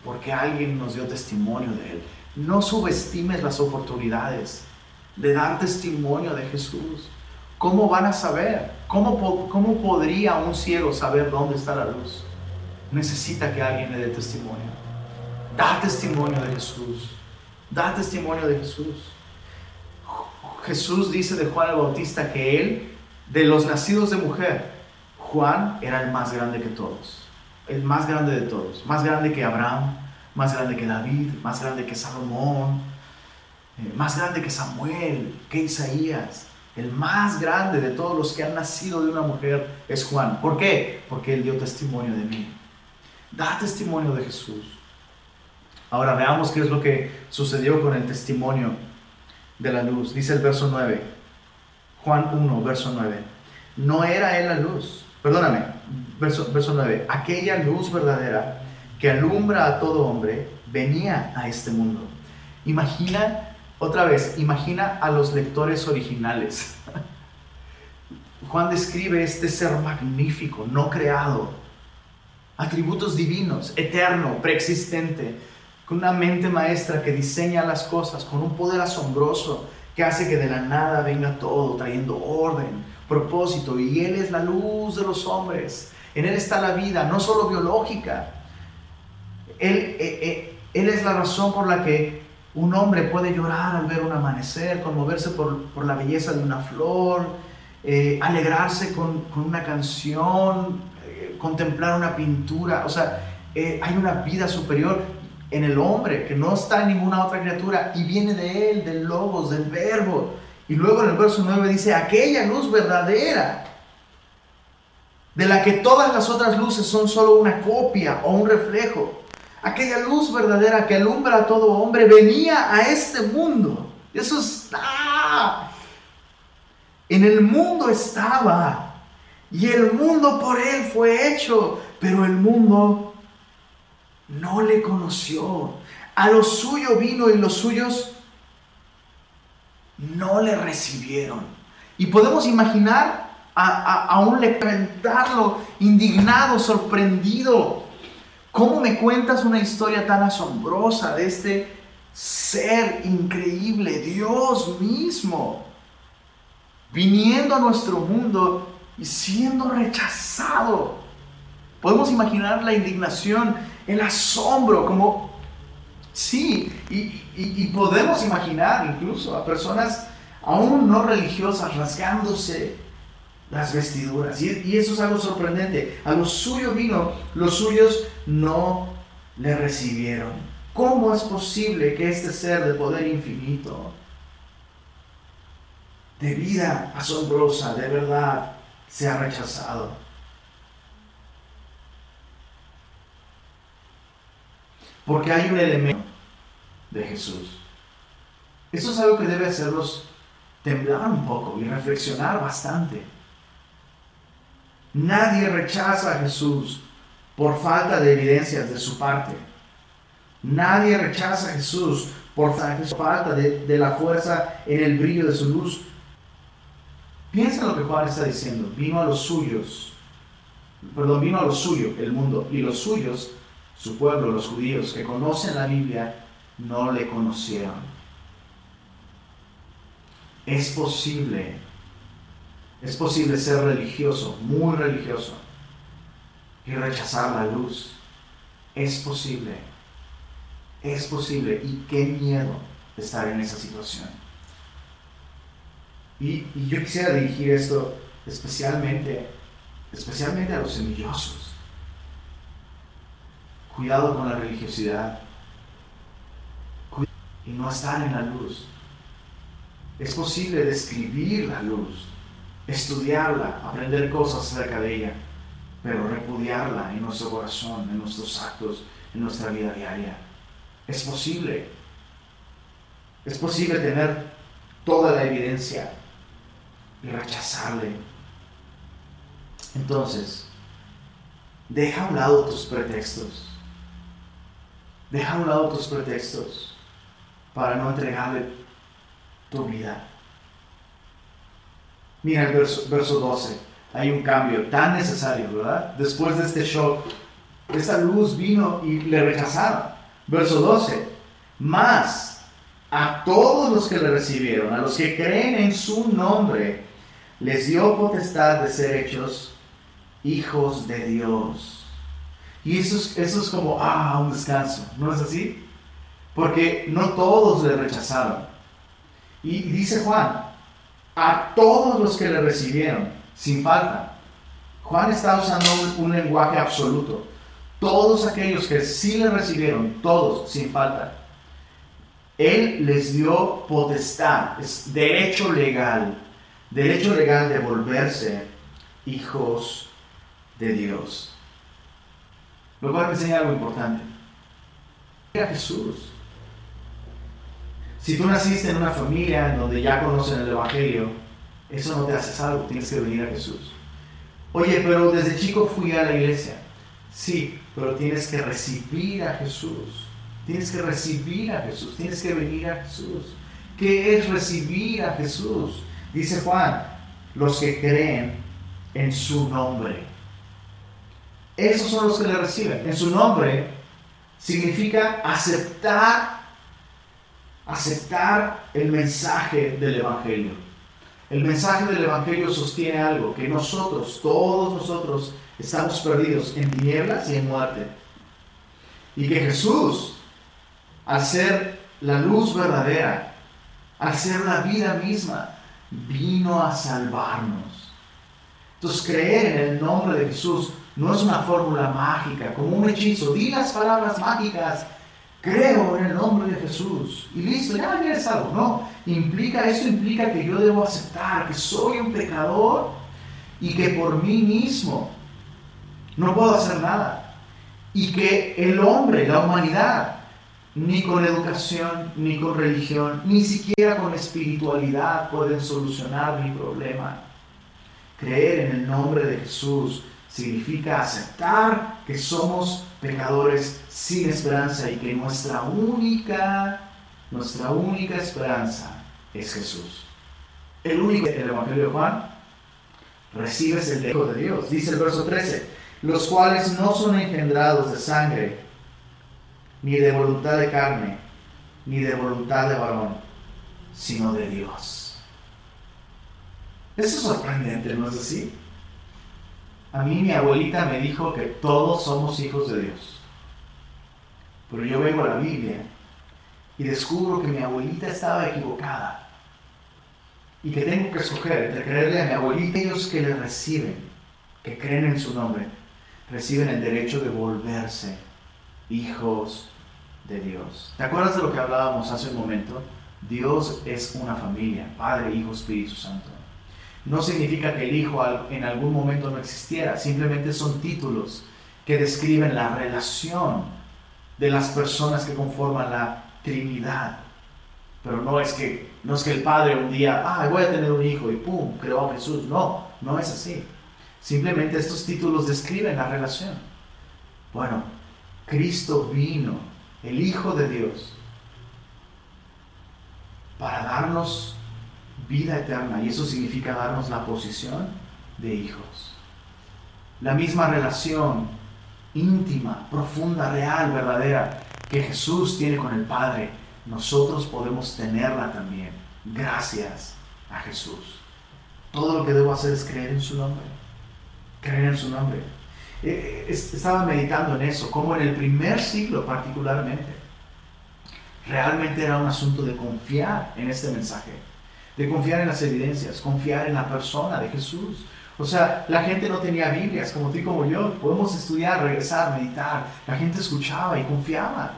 A: porque alguien nos dio testimonio de Él. No subestimes las oportunidades de dar testimonio de Jesús. ¿Cómo van a saber? ¿Cómo, ¿Cómo podría un ciego saber dónde está la luz? Necesita que alguien le dé testimonio. Da testimonio de Jesús. Da testimonio de Jesús. Jesús dice de Juan el Bautista que él, de los nacidos de mujer, Juan era el más grande que todos. El más grande de todos. Más grande que Abraham, más grande que David, más grande que Salomón, eh, más grande que Samuel, que Isaías. El más grande de todos los que han nacido de una mujer es Juan. ¿Por qué? Porque él dio testimonio de mí. Da testimonio de Jesús. Ahora veamos qué es lo que sucedió con el testimonio de la luz. Dice el verso 9. Juan 1, verso 9. No era él la luz. Perdóname, verso, verso 9. Aquella luz verdadera que alumbra a todo hombre venía a este mundo. Imagina otra vez, imagina a los lectores originales. Juan describe este ser magnífico, no creado, atributos divinos, eterno, preexistente, con una mente maestra que diseña las cosas, con un poder asombroso que hace que de la nada venga todo, trayendo orden, propósito, y Él es la luz de los hombres. En Él está la vida, no solo biológica. Él, eh, eh, es la razón por la que un hombre puede llorar al ver un amanecer, conmoverse por, la belleza de una flor, eh, alegrarse con, una canción, contemplar una pintura. O sea, eh, hay una vida superior en el hombre que no está en ninguna otra criatura y viene de él, del logos, del verbo. Y luego en el verso 9 dice, aquella luz verdadera, de la que todas las otras luces son solo una copia o un reflejo aquella luz verdadera que alumbra a todo hombre, venía a este mundo. Eso está. En el mundo estaba. Y el mundo por él fue hecho. Pero el mundo no le conoció. A lo suyo vino y los suyos no le recibieron. Y podemos imaginar a, un levantarlo indignado, sorprendido, ¿Cómo me cuentas una historia tan asombrosa de este ser increíble, Dios mismo, viniendo a nuestro mundo y siendo rechazado Podemos imaginar la indignación, el asombro, como, sí, y, podemos imaginar incluso a personas aún no religiosas rasgándose las vestiduras. Y, y, eso es algo sorprendente. A los suyos vino, los suyos no le recibieron. ¿Cómo es posible que este ser de poder infinito, de vida asombrosa, de verdad, sea rechazado? Porque hay un elemento de Jesús. Eso es algo que debe hacerlos temblar un poco y reflexionar bastante. Nadie rechaza a Jesús por falta de evidencias de su parte. Nadie rechaza a Jesús por falta de, de, la fuerza en el brillo de su luz. Piensa en lo que Juan está diciendo. Vino a los suyos, perdón, vino a los suyos, el mundo, y los suyos su pueblo, los judíos que conocen la Biblia, no le conocieron. Es posible, es posible ser religioso, muy religioso, y rechazar la luz. Es posible, es posible, y qué miedo estar en esa situación. Y, yo quisiera dirigir esto especialmente, especialmente a los semillosos Cuidado con la religiosidad. Y no estar en la luz. Es posible describir la luz, estudiarla, aprender cosas acerca de ella, pero repudiarla en nuestro corazón, en nuestros actos, en nuestra vida diaria. Es posible. Es posible tener toda la evidencia y rechazarle. Entonces, deja a un lado tus pretextos. Deja a un lado tus pretextos para no entregarle tu vida. Mira el verso, verso 12. Hay un cambio tan necesario, ¿verdad? Después de este shock, esta luz vino y le rechazaron. Verso 12. Más a todos los que le recibieron, a los que creen en su nombre, les dio potestad de ser hechos hijos de Dios y eso es, como, ah, un descanso, ¿no es así? Porque no todos le rechazaron. Y dice Juan, a todos los que le recibieron, sin falta. Juan está usando un, lenguaje absoluto. Todos aquellos que sí le recibieron, todos, sin falta. Él les dio potestad, es derecho legal, derecho legal de volverse hijos de Dios. Lo cual me enseña algo importante. A Jesús. Si tú naciste en una familia en donde ya conocen el Evangelio, eso no te hace salvo, tienes que venir a Jesús. Oye, pero desde chico fui a la iglesia. Sí, pero tienes que recibir a Jesús. Tienes que recibir a Jesús, tienes que venir a Jesús. ¿Qué es recibir a Jesús? Dice Juan, los que creen en su nombre. Esos son los que le reciben. En su nombre significa aceptar, aceptar el mensaje del Evangelio. El mensaje del Evangelio sostiene algo, que nosotros, todos nosotros, estamos perdidos en tinieblas y en muerte. Y que Jesús, al ser la luz verdadera, al ser la vida misma, vino a salvarnos. Entonces creer en el nombre de Jesús no es una fórmula mágica, como un hechizo. Di las palabras mágicas. Creo en el nombre de Jesús. Y listo, ya eres algo. No, implica, eso implica que yo debo aceptar que soy un pecador y que por mí mismo no puedo hacer nada. Y que el hombre, la humanidad, ni con educación, ni con religión, ni siquiera con espiritualidad pueden solucionar mi problema. Creer en el nombre de Jesús significa aceptar que somos pecadores sin esperanza y que nuestra única, nuestra única esperanza es Jesús. El único, el Evangelio de Juan, recibes el Hijo de Dios. Dice el verso 13, los cuales no son engendrados de sangre, ni de voluntad de carne, ni de voluntad de varón, sino de Dios. Eso es sorprendente, ¿no es así? A mí mi abuelita me dijo que todos somos hijos de Dios. Pero yo vengo a la Biblia y descubro que mi abuelita estaba equivocada. Y que tengo que escoger entre creerle a mi abuelita y ellos que le reciben, que creen en su nombre, reciben el derecho de volverse hijos de Dios. ¿Te acuerdas de lo que hablábamos hace un momento? Dios es una familia, Padre, Hijo, Espíritu Santo. No significa que el Hijo en algún momento no existiera, simplemente son títulos que describen la relación de las personas que conforman la Trinidad. Pero no es que, no es que el Padre un día, ah, voy a tener un hijo y pum, creó a Jesús. No, no es así. Simplemente estos títulos describen la relación. Bueno, Cristo vino, el Hijo de Dios, para darnos vida eterna y eso significa darnos la posición de hijos. La misma relación íntima, profunda, real, verdadera que Jesús tiene con el Padre, nosotros podemos tenerla también gracias a Jesús. Todo lo que debo hacer es creer en su nombre. Creer en su nombre. Eh, estaba meditando en eso, como en el primer siglo particularmente Realmente era un asunto de confiar en este mensaje, de confiar en las evidencias, confiar en la persona de Jesús. O sea, la gente no tenía Biblias como tú y como yo. Podemos estudiar, regresar, meditar. La gente escuchaba y confiaba.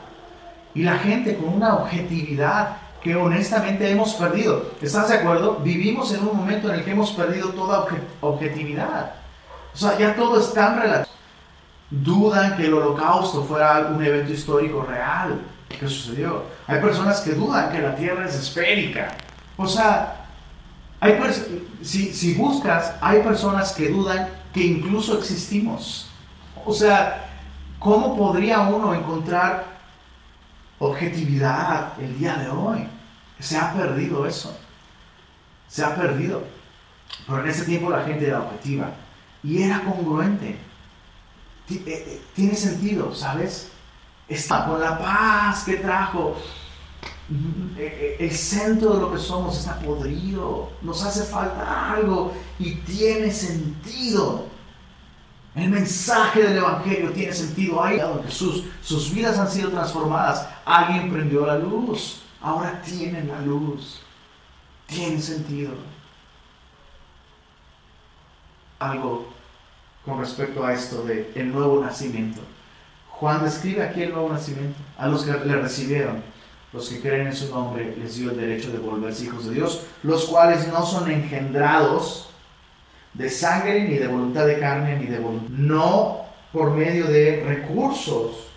A: Y la gente con una objetividad que honestamente hemos perdido. ¿Estás de acuerdo? Vivimos en un momento en el que hemos perdido toda objetividad. O sea, ya todo es tan relativo. Dudan que el holocausto fuera un evento histórico real qué sucedió. Hay personas que dudan que la Tierra es esférica. O sea, hay si, si buscas, hay personas que dudan que incluso existimos. O sea, ¿cómo podría uno encontrar objetividad el día de hoy? Se ha perdido eso. Se ha perdido. Pero en ese tiempo la gente era objetiva y era congruente. Eh, eh, tiene sentido, ¿sabes? está con la paz que trajo. El centro de lo que somos está podrido, nos hace falta algo y tiene sentido. El mensaje del Evangelio tiene sentido. Hay Jesús, sus vidas han sido transformadas. Alguien prendió la luz, ahora tienen la luz. Tiene sentido. Algo con respecto a esto de el nuevo nacimiento. Juan describe aquí el nuevo nacimiento. A los que le recibieron, los que creen en su nombre, les dio el derecho de volverse hijos de Dios, los cuales no son engendrados de sangre, ni de voluntad de carne, ni de voluntad. No por medio de recursos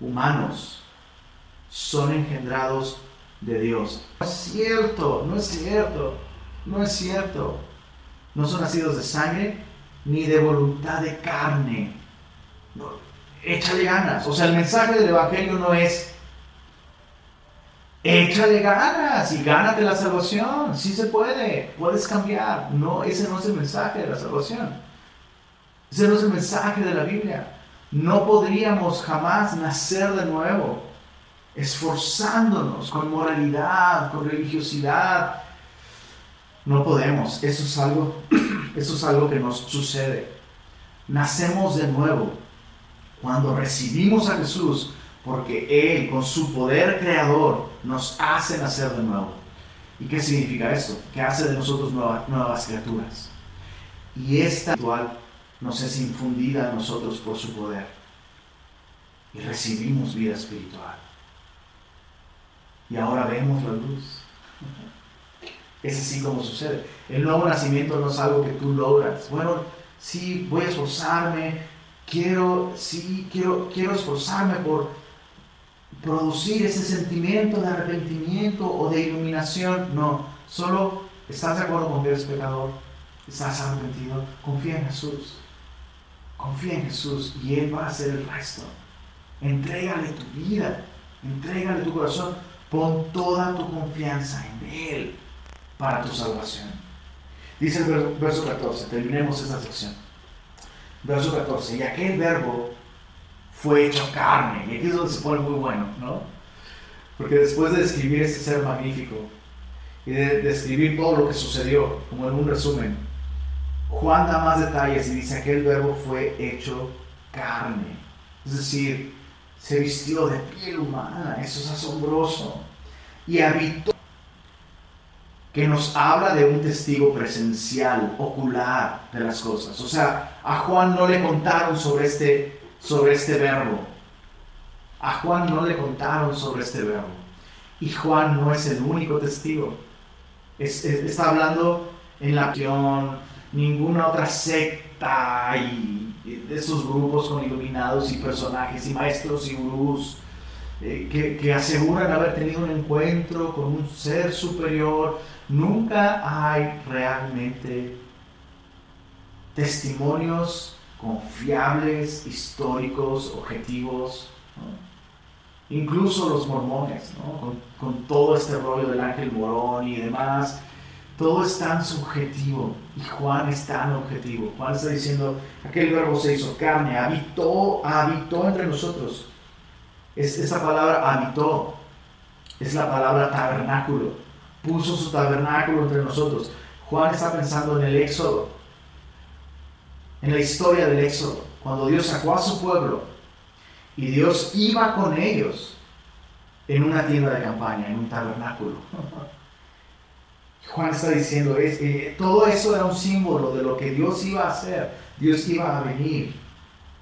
A: humanos, son engendrados de Dios. No es cierto, no es cierto, no es cierto. No son nacidos de sangre, ni de voluntad de carne échale ganas. O sea, el mensaje del Evangelio no es, échale ganas y gánate la salvación. Sí se puede, puedes cambiar. No, ese no es el mensaje de la salvación. Ese no es el mensaje de la Biblia. No podríamos jamás nacer de nuevo esforzándonos con moralidad, con religiosidad. No podemos. Eso es algo, eso es algo que nos sucede. Nacemos de nuevo cuando recibimos a Jesús, porque Él con su poder creador nos hace nacer de nuevo. ¿Y qué significa esto? Que hace de nosotros nuevas, criaturas. Y esta actual nos es infundida a nosotros por su poder. Y recibimos vida espiritual. Y ahora vemos la luz. Es así como sucede. El nuevo nacimiento no es algo que tú logras. Bueno, sí, voy a esforzarme, quiero, sí, quiero, quiero esforzarme por producir ese sentimiento de arrepentimiento o de iluminación. No, solo estás de acuerdo con que eres pecador, estás arrepentido, confía en Jesús. Confía en Jesús y Él va a hacer el resto. Entrégale tu vida, entrégale tu corazón, pon toda tu confianza en Él para tu salvación. Dice el verso 14, terminemos esta sección verso 14, y aquel verbo fue hecho carne. Y aquí es donde se pone muy bueno, ¿no? Porque después de describir este ser magnífico y de describir todo lo que sucedió, como en un resumen, Juan da más detalles y dice que el verbo fue hecho carne. Es decir, se vistió de piel humana. Eso es asombroso. Y habitó que nos habla de un testigo presencial, ocular de las cosas. O sea, a Juan no le contaron sobre este, sobre este verbo. A Juan no le contaron sobre este verbo. Y Juan no es el único testigo. está hablando en la acción, ninguna otra secta y de esos grupos con iluminados y personajes y maestros y gurús eh, que, que aseguran haber tenido un encuentro con un ser superior Nunca hay realmente testimonios confiables, históricos, objetivos. Incluso los mormones, con, todo este rollo del ángel morón y demás, todo es tan subjetivo y Juan es tan objetivo. Juan está diciendo, aquel verbo se hizo carne, habitó, habitó entre nosotros. Es, esa palabra habitó es la palabra tabernáculo puso su tabernáculo entre nosotros. Juan está pensando en el éxodo, en la historia del éxodo, cuando Dios sacó a su pueblo y Dios iba con ellos en una tienda de campaña, en un tabernáculo. Juan está diciendo, es, todo eso era un símbolo de lo que Dios iba a hacer. Dios iba a venir,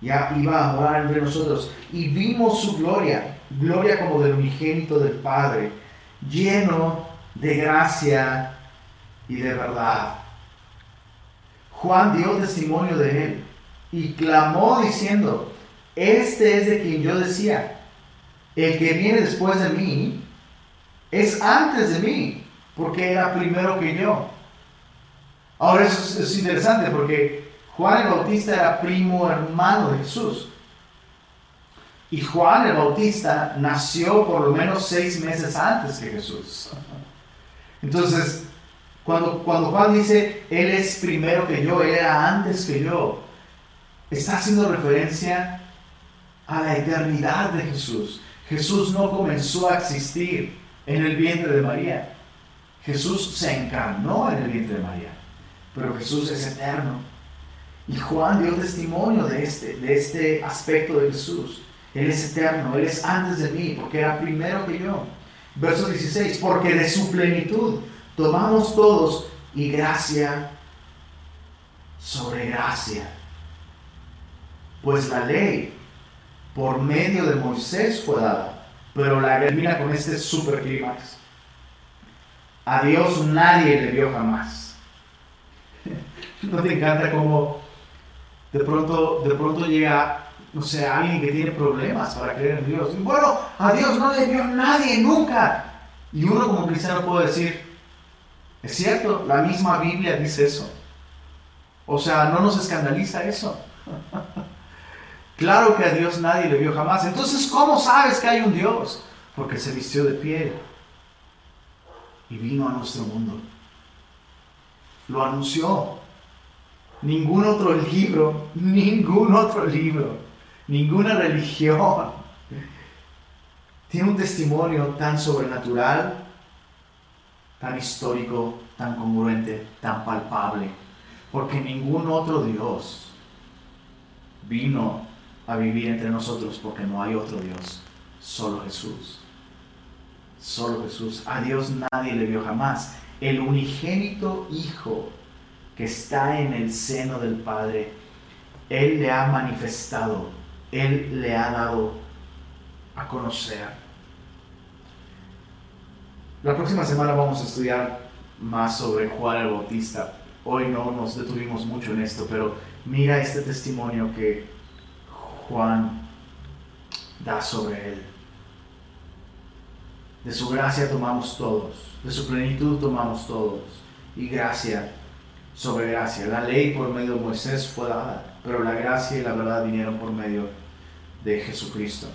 A: ya iba a morar entre nosotros. Y vimos su gloria, gloria como del unigénito del Padre, lleno de gracia y de verdad. Juan dio testimonio de él y clamó diciendo, este es de quien yo decía, el que viene después de mí es antes de mí, porque era primero que yo. Ahora eso es, interesante porque Juan el Bautista era primo hermano de Jesús. Y Juan el Bautista nació por lo menos seis meses antes que Jesús. Entonces, cuando, cuando Juan dice, Él es primero que yo, Él era antes que yo, está haciendo referencia a la eternidad de Jesús. Jesús no comenzó a existir en el vientre de María. Jesús se encarnó en el vientre de María, pero Jesús es eterno. Y Juan dio testimonio de este, de este aspecto de Jesús. Él es eterno, Él es antes de mí, porque era primero que yo. Verso 16, porque de su plenitud tomamos todos y gracia sobre gracia. Pues la ley por medio de Moisés fue dada, pero la termina con este super clímax. A Dios nadie le vio jamás. ¿No te encanta cómo de pronto, de pronto llega no sé, alguien que tiene problemas para creer en Dios. Bueno, a Dios no le vio nadie nunca. Y uno como cristiano puede decir, es cierto, la misma Biblia dice eso. O sea, no nos escandaliza eso. claro que a Dios nadie le vio jamás. Entonces, ¿cómo sabes que hay un Dios? Porque se vistió de piel y vino a nuestro mundo. Lo anunció. Ningún otro libro, ningún otro libro ninguna religión tiene un testimonio tan sobrenatural, tan histórico, tan congruente, tan palpable, porque ningún otro Dios vino a vivir entre nosotros porque no hay otro Dios, solo Jesús. Solo Jesús. A Dios nadie le vio jamás. El unigénito Hijo que está en el seno del Padre, Él le ha manifestado él le ha dado a conocer. La próxima semana vamos a estudiar más sobre Juan el Bautista. Hoy no nos detuvimos mucho en esto, pero mira este testimonio que Juan da sobre él. De su gracia tomamos todos, de su plenitud tomamos todos, y gracia sobre gracia. La ley por medio de Moisés fue dada, pero la gracia y la verdad vinieron por medio de Jesucristo.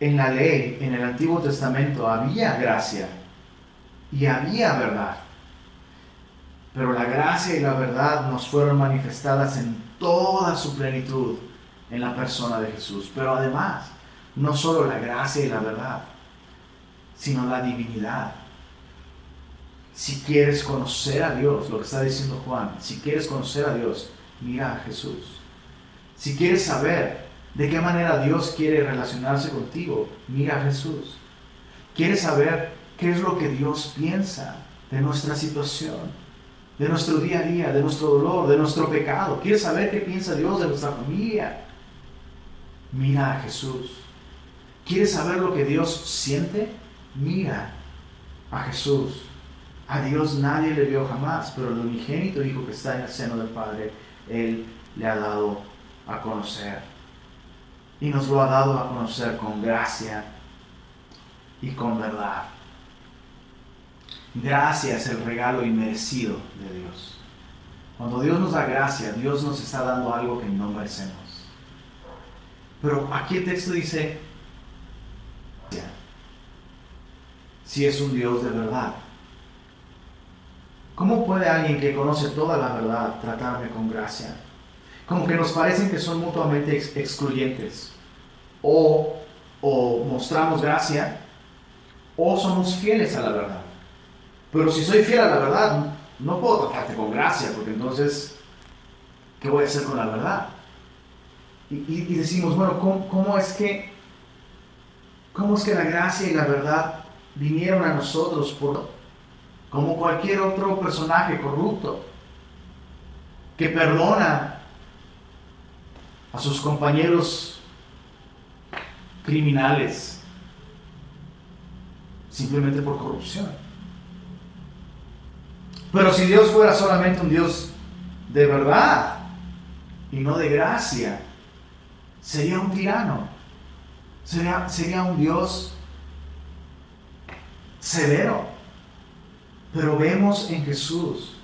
A: En la ley, en el Antiguo Testamento, había gracia y había verdad. Pero la gracia y la verdad nos fueron manifestadas en toda su plenitud en la persona de Jesús. Pero además, no solo la gracia y la verdad, sino la divinidad. Si quieres conocer a Dios, lo que está diciendo Juan, si quieres conocer a Dios, mira a Jesús. Si quieres saber de qué manera Dios quiere relacionarse contigo, mira a Jesús. ¿Quieres saber qué es lo que Dios piensa de nuestra situación? de nuestro día a día, de nuestro dolor, de nuestro pecado. ¿Quieres saber qué piensa Dios de nuestra familia? Mira a Jesús. ¿Quieres saber lo que Dios siente? Mira a Jesús. A Dios nadie le vio jamás, pero el unigénito Hijo que está en el seno del Padre, Él le ha dado a conocer. Y nos lo ha dado a conocer con gracia y con verdad. Gracia es el regalo inmerecido de Dios. Cuando Dios nos da gracia, Dios nos está dando algo que no merecemos. Pero aquí el texto dice, si es un Dios de verdad. ¿Cómo puede alguien que conoce toda la verdad tratarme con gracia? Como que nos parecen que son mutuamente excluyentes. O, o mostramos gracia o somos fieles a la verdad. Pero si soy fiel a la verdad, no puedo tratarte con gracia, porque entonces, ¿qué voy a hacer con la verdad? Y, decimos, bueno, ¿cómo, es que, ¿cómo es que la gracia y la verdad vinieron a nosotros por, como cualquier otro personaje corrupto que perdona a sus compañeros criminales simplemente por corrupción? Pero si Dios fuera solamente un Dios de verdad y no de gracia, sería un tirano. Sería, sería un Dios severo. Pero vemos en Jesús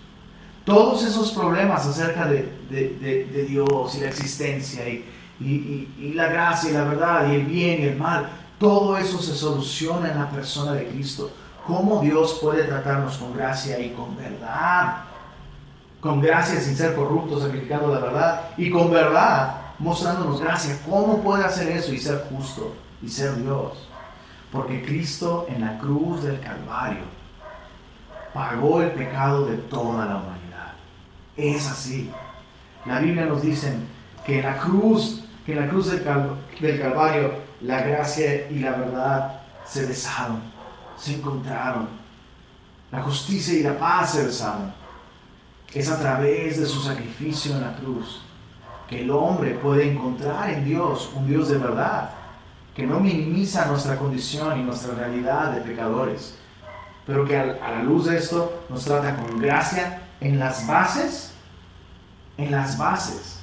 A: todos esos problemas acerca de, Dios y la existencia y, la gracia y la verdad y el bien y el mal, todo eso se soluciona en la persona de Cristo cómo Dios puede tratarnos con gracia y con verdad. Con gracia sin ser corruptos, sacrificando la verdad. Y con verdad, mostrándonos gracia. ¿Cómo puede hacer eso y ser justo y ser Dios? Porque Cristo en la cruz del Calvario pagó el pecado de toda la humanidad. Es así. La Biblia nos dice que en la cruz, que la cruz del, del Calvario, la gracia y la verdad se besaron se encontraron. La justicia y la paz se besaron. Es a través de su sacrificio en la cruz que el hombre puede encontrar en Dios un Dios de verdad, que no minimiza nuestra condición y nuestra realidad de pecadores, pero que a la luz de esto nos trata con gracia en las bases, en las bases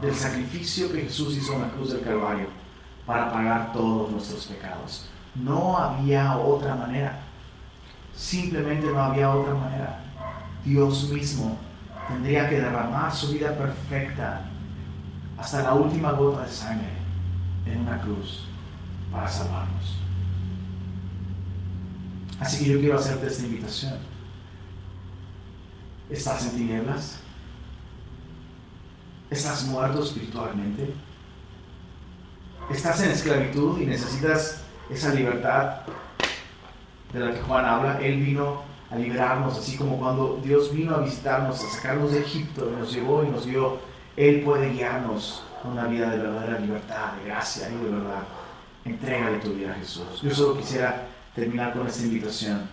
A: del sacrificio que Jesús hizo en la cruz del Calvario para pagar todos nuestros pecados. No había otra manera. Simplemente no había otra manera. Dios mismo tendría que derramar su vida perfecta hasta la última gota de sangre en una cruz para salvarnos. Así que yo quiero hacerte esta invitación. ¿Estás en tinieblas? ¿Estás muerto espiritualmente? ¿Estás en esclavitud y necesitas esa libertad de la que Juan habla, Él vino a liberarnos, así como cuando Dios vino a visitarnos, a sacarnos de Egipto, nos llevó y nos dio, Él puede guiarnos a una vida de verdadera libertad, de gracia y de verdad. Entrégale tu vida a Jesús. Yo solo quisiera terminar con esta invitación.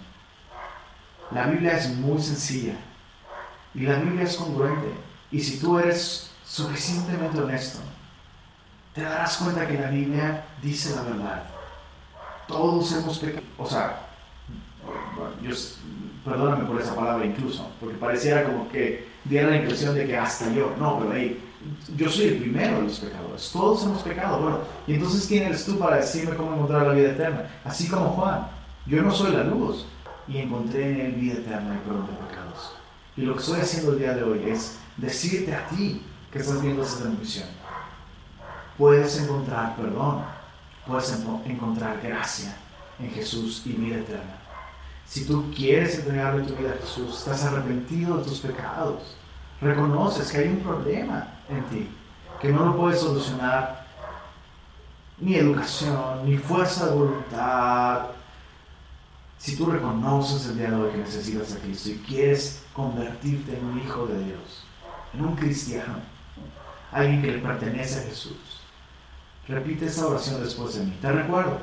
A: La Biblia es muy sencilla y la Biblia es congruente. Y si tú eres suficientemente honesto, te darás cuenta que la Biblia dice la verdad todos hemos pecado. O sea, perdóname por esa palabra incluso, porque pareciera como que diera la impresión de que hasta yo, no, pero ahí, yo soy el primero de los pecadores, todos hemos pecado, bueno, y entonces ¿quién eres tú para decirme cómo encontrar la vida eterna? Así como Juan, yo no soy la luz y encontré en él vida eterna y perdón de pecados. Y lo que estoy haciendo el día de hoy es decirte a ti que estás viendo esta transmisión, puedes encontrar perdón puedes encontrar gracia en Jesús y vida eterna. Si tú quieres entregarle tu vida a Jesús, estás arrepentido de tus pecados, reconoces que hay un problema en ti, que no lo puedes solucionar ni educación, ni fuerza de voluntad, Si tú reconoces el día de hoy que necesitas a Cristo y quieres convertirte en un hijo de Dios, en un cristiano, alguien que le pertenece a Jesús, repite esa oración después de mí. Te recuerdo,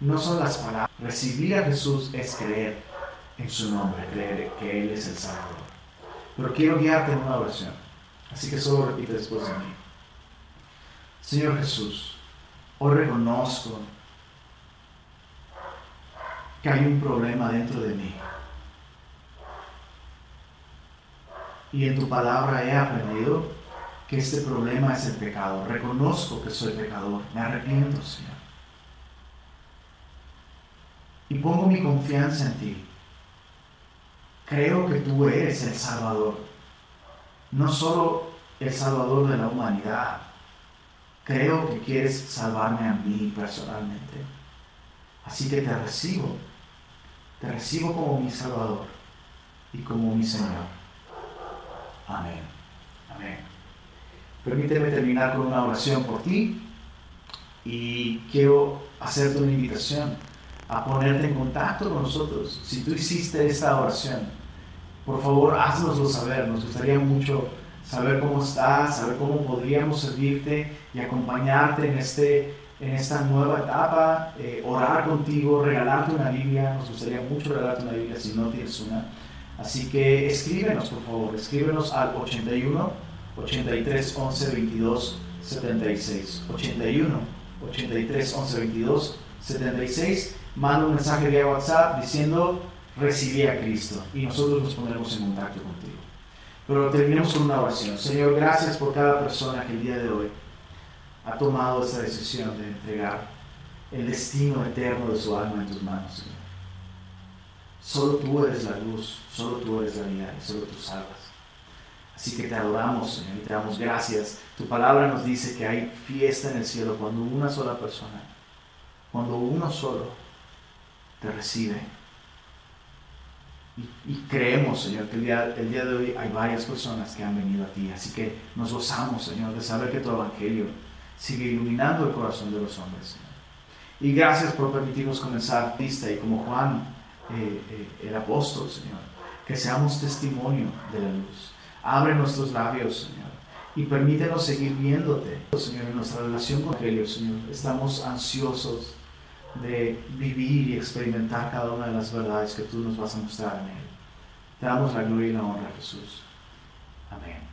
A: no son las palabras. Recibir a Jesús es creer en su nombre, creer que Él es el Salvador. Pero quiero guiarte en una oración. Así que solo repite después de mí. Señor Jesús, hoy reconozco que hay un problema dentro de mí. Y en tu palabra he aprendido que este problema es el pecado. Reconozco que soy pecador. Me arrepiento, Señor. Y pongo mi confianza en ti. Creo que tú eres el Salvador. No solo el Salvador de la humanidad. Creo que quieres salvarme a mí personalmente. Así que te recibo. Te recibo como mi Salvador y como mi Señor. Amén. Amén. Permíteme terminar con una oración por ti y quiero hacerte una invitación a ponerte en contacto con nosotros. Si tú hiciste esta oración, por favor, haznoslo saber. Nos gustaría mucho saber cómo estás, saber cómo podríamos servirte y acompañarte en, este, en esta nueva etapa, eh, orar contigo, regalarte una Biblia. Nos gustaría mucho regalarte una Biblia si no tienes una. Así que escríbenos, por favor, escríbenos al 81 83 11 22 76. 81 83 11 22 76. Manda un mensaje vía WhatsApp diciendo recibí a Cristo y nosotros nos pondremos en contacto contigo. Pero terminemos con una oración. Señor, gracias por cada persona que el día de hoy ha tomado esta decisión de entregar el destino eterno de su alma en tus manos, Señor. Solo tú eres la luz, solo tú eres la vida y solo tú salvas. Así que te adoramos, Señor, y te damos gracias. Tu palabra nos dice que hay fiesta en el cielo cuando una sola persona, cuando uno solo te recibe y, creemos, Señor, que el día, el día de hoy hay varias personas que han venido a ti. Así que nos gozamos, Señor, de saber que tu Evangelio sigue iluminando el corazón de los hombres. Y gracias por permitirnos comenzar lista y como Juan, eh, eh, el apóstol, Señor, que seamos testimonio de la luz. Abre nuestros labios, Señor, y permítenos seguir viéndote, Señor, en nuestra relación con el Evangelio, Señor. Estamos ansiosos de vivir y experimentar cada una de las verdades que tú nos vas a mostrar en Él. Te damos la gloria y la honra, Jesús. Amén.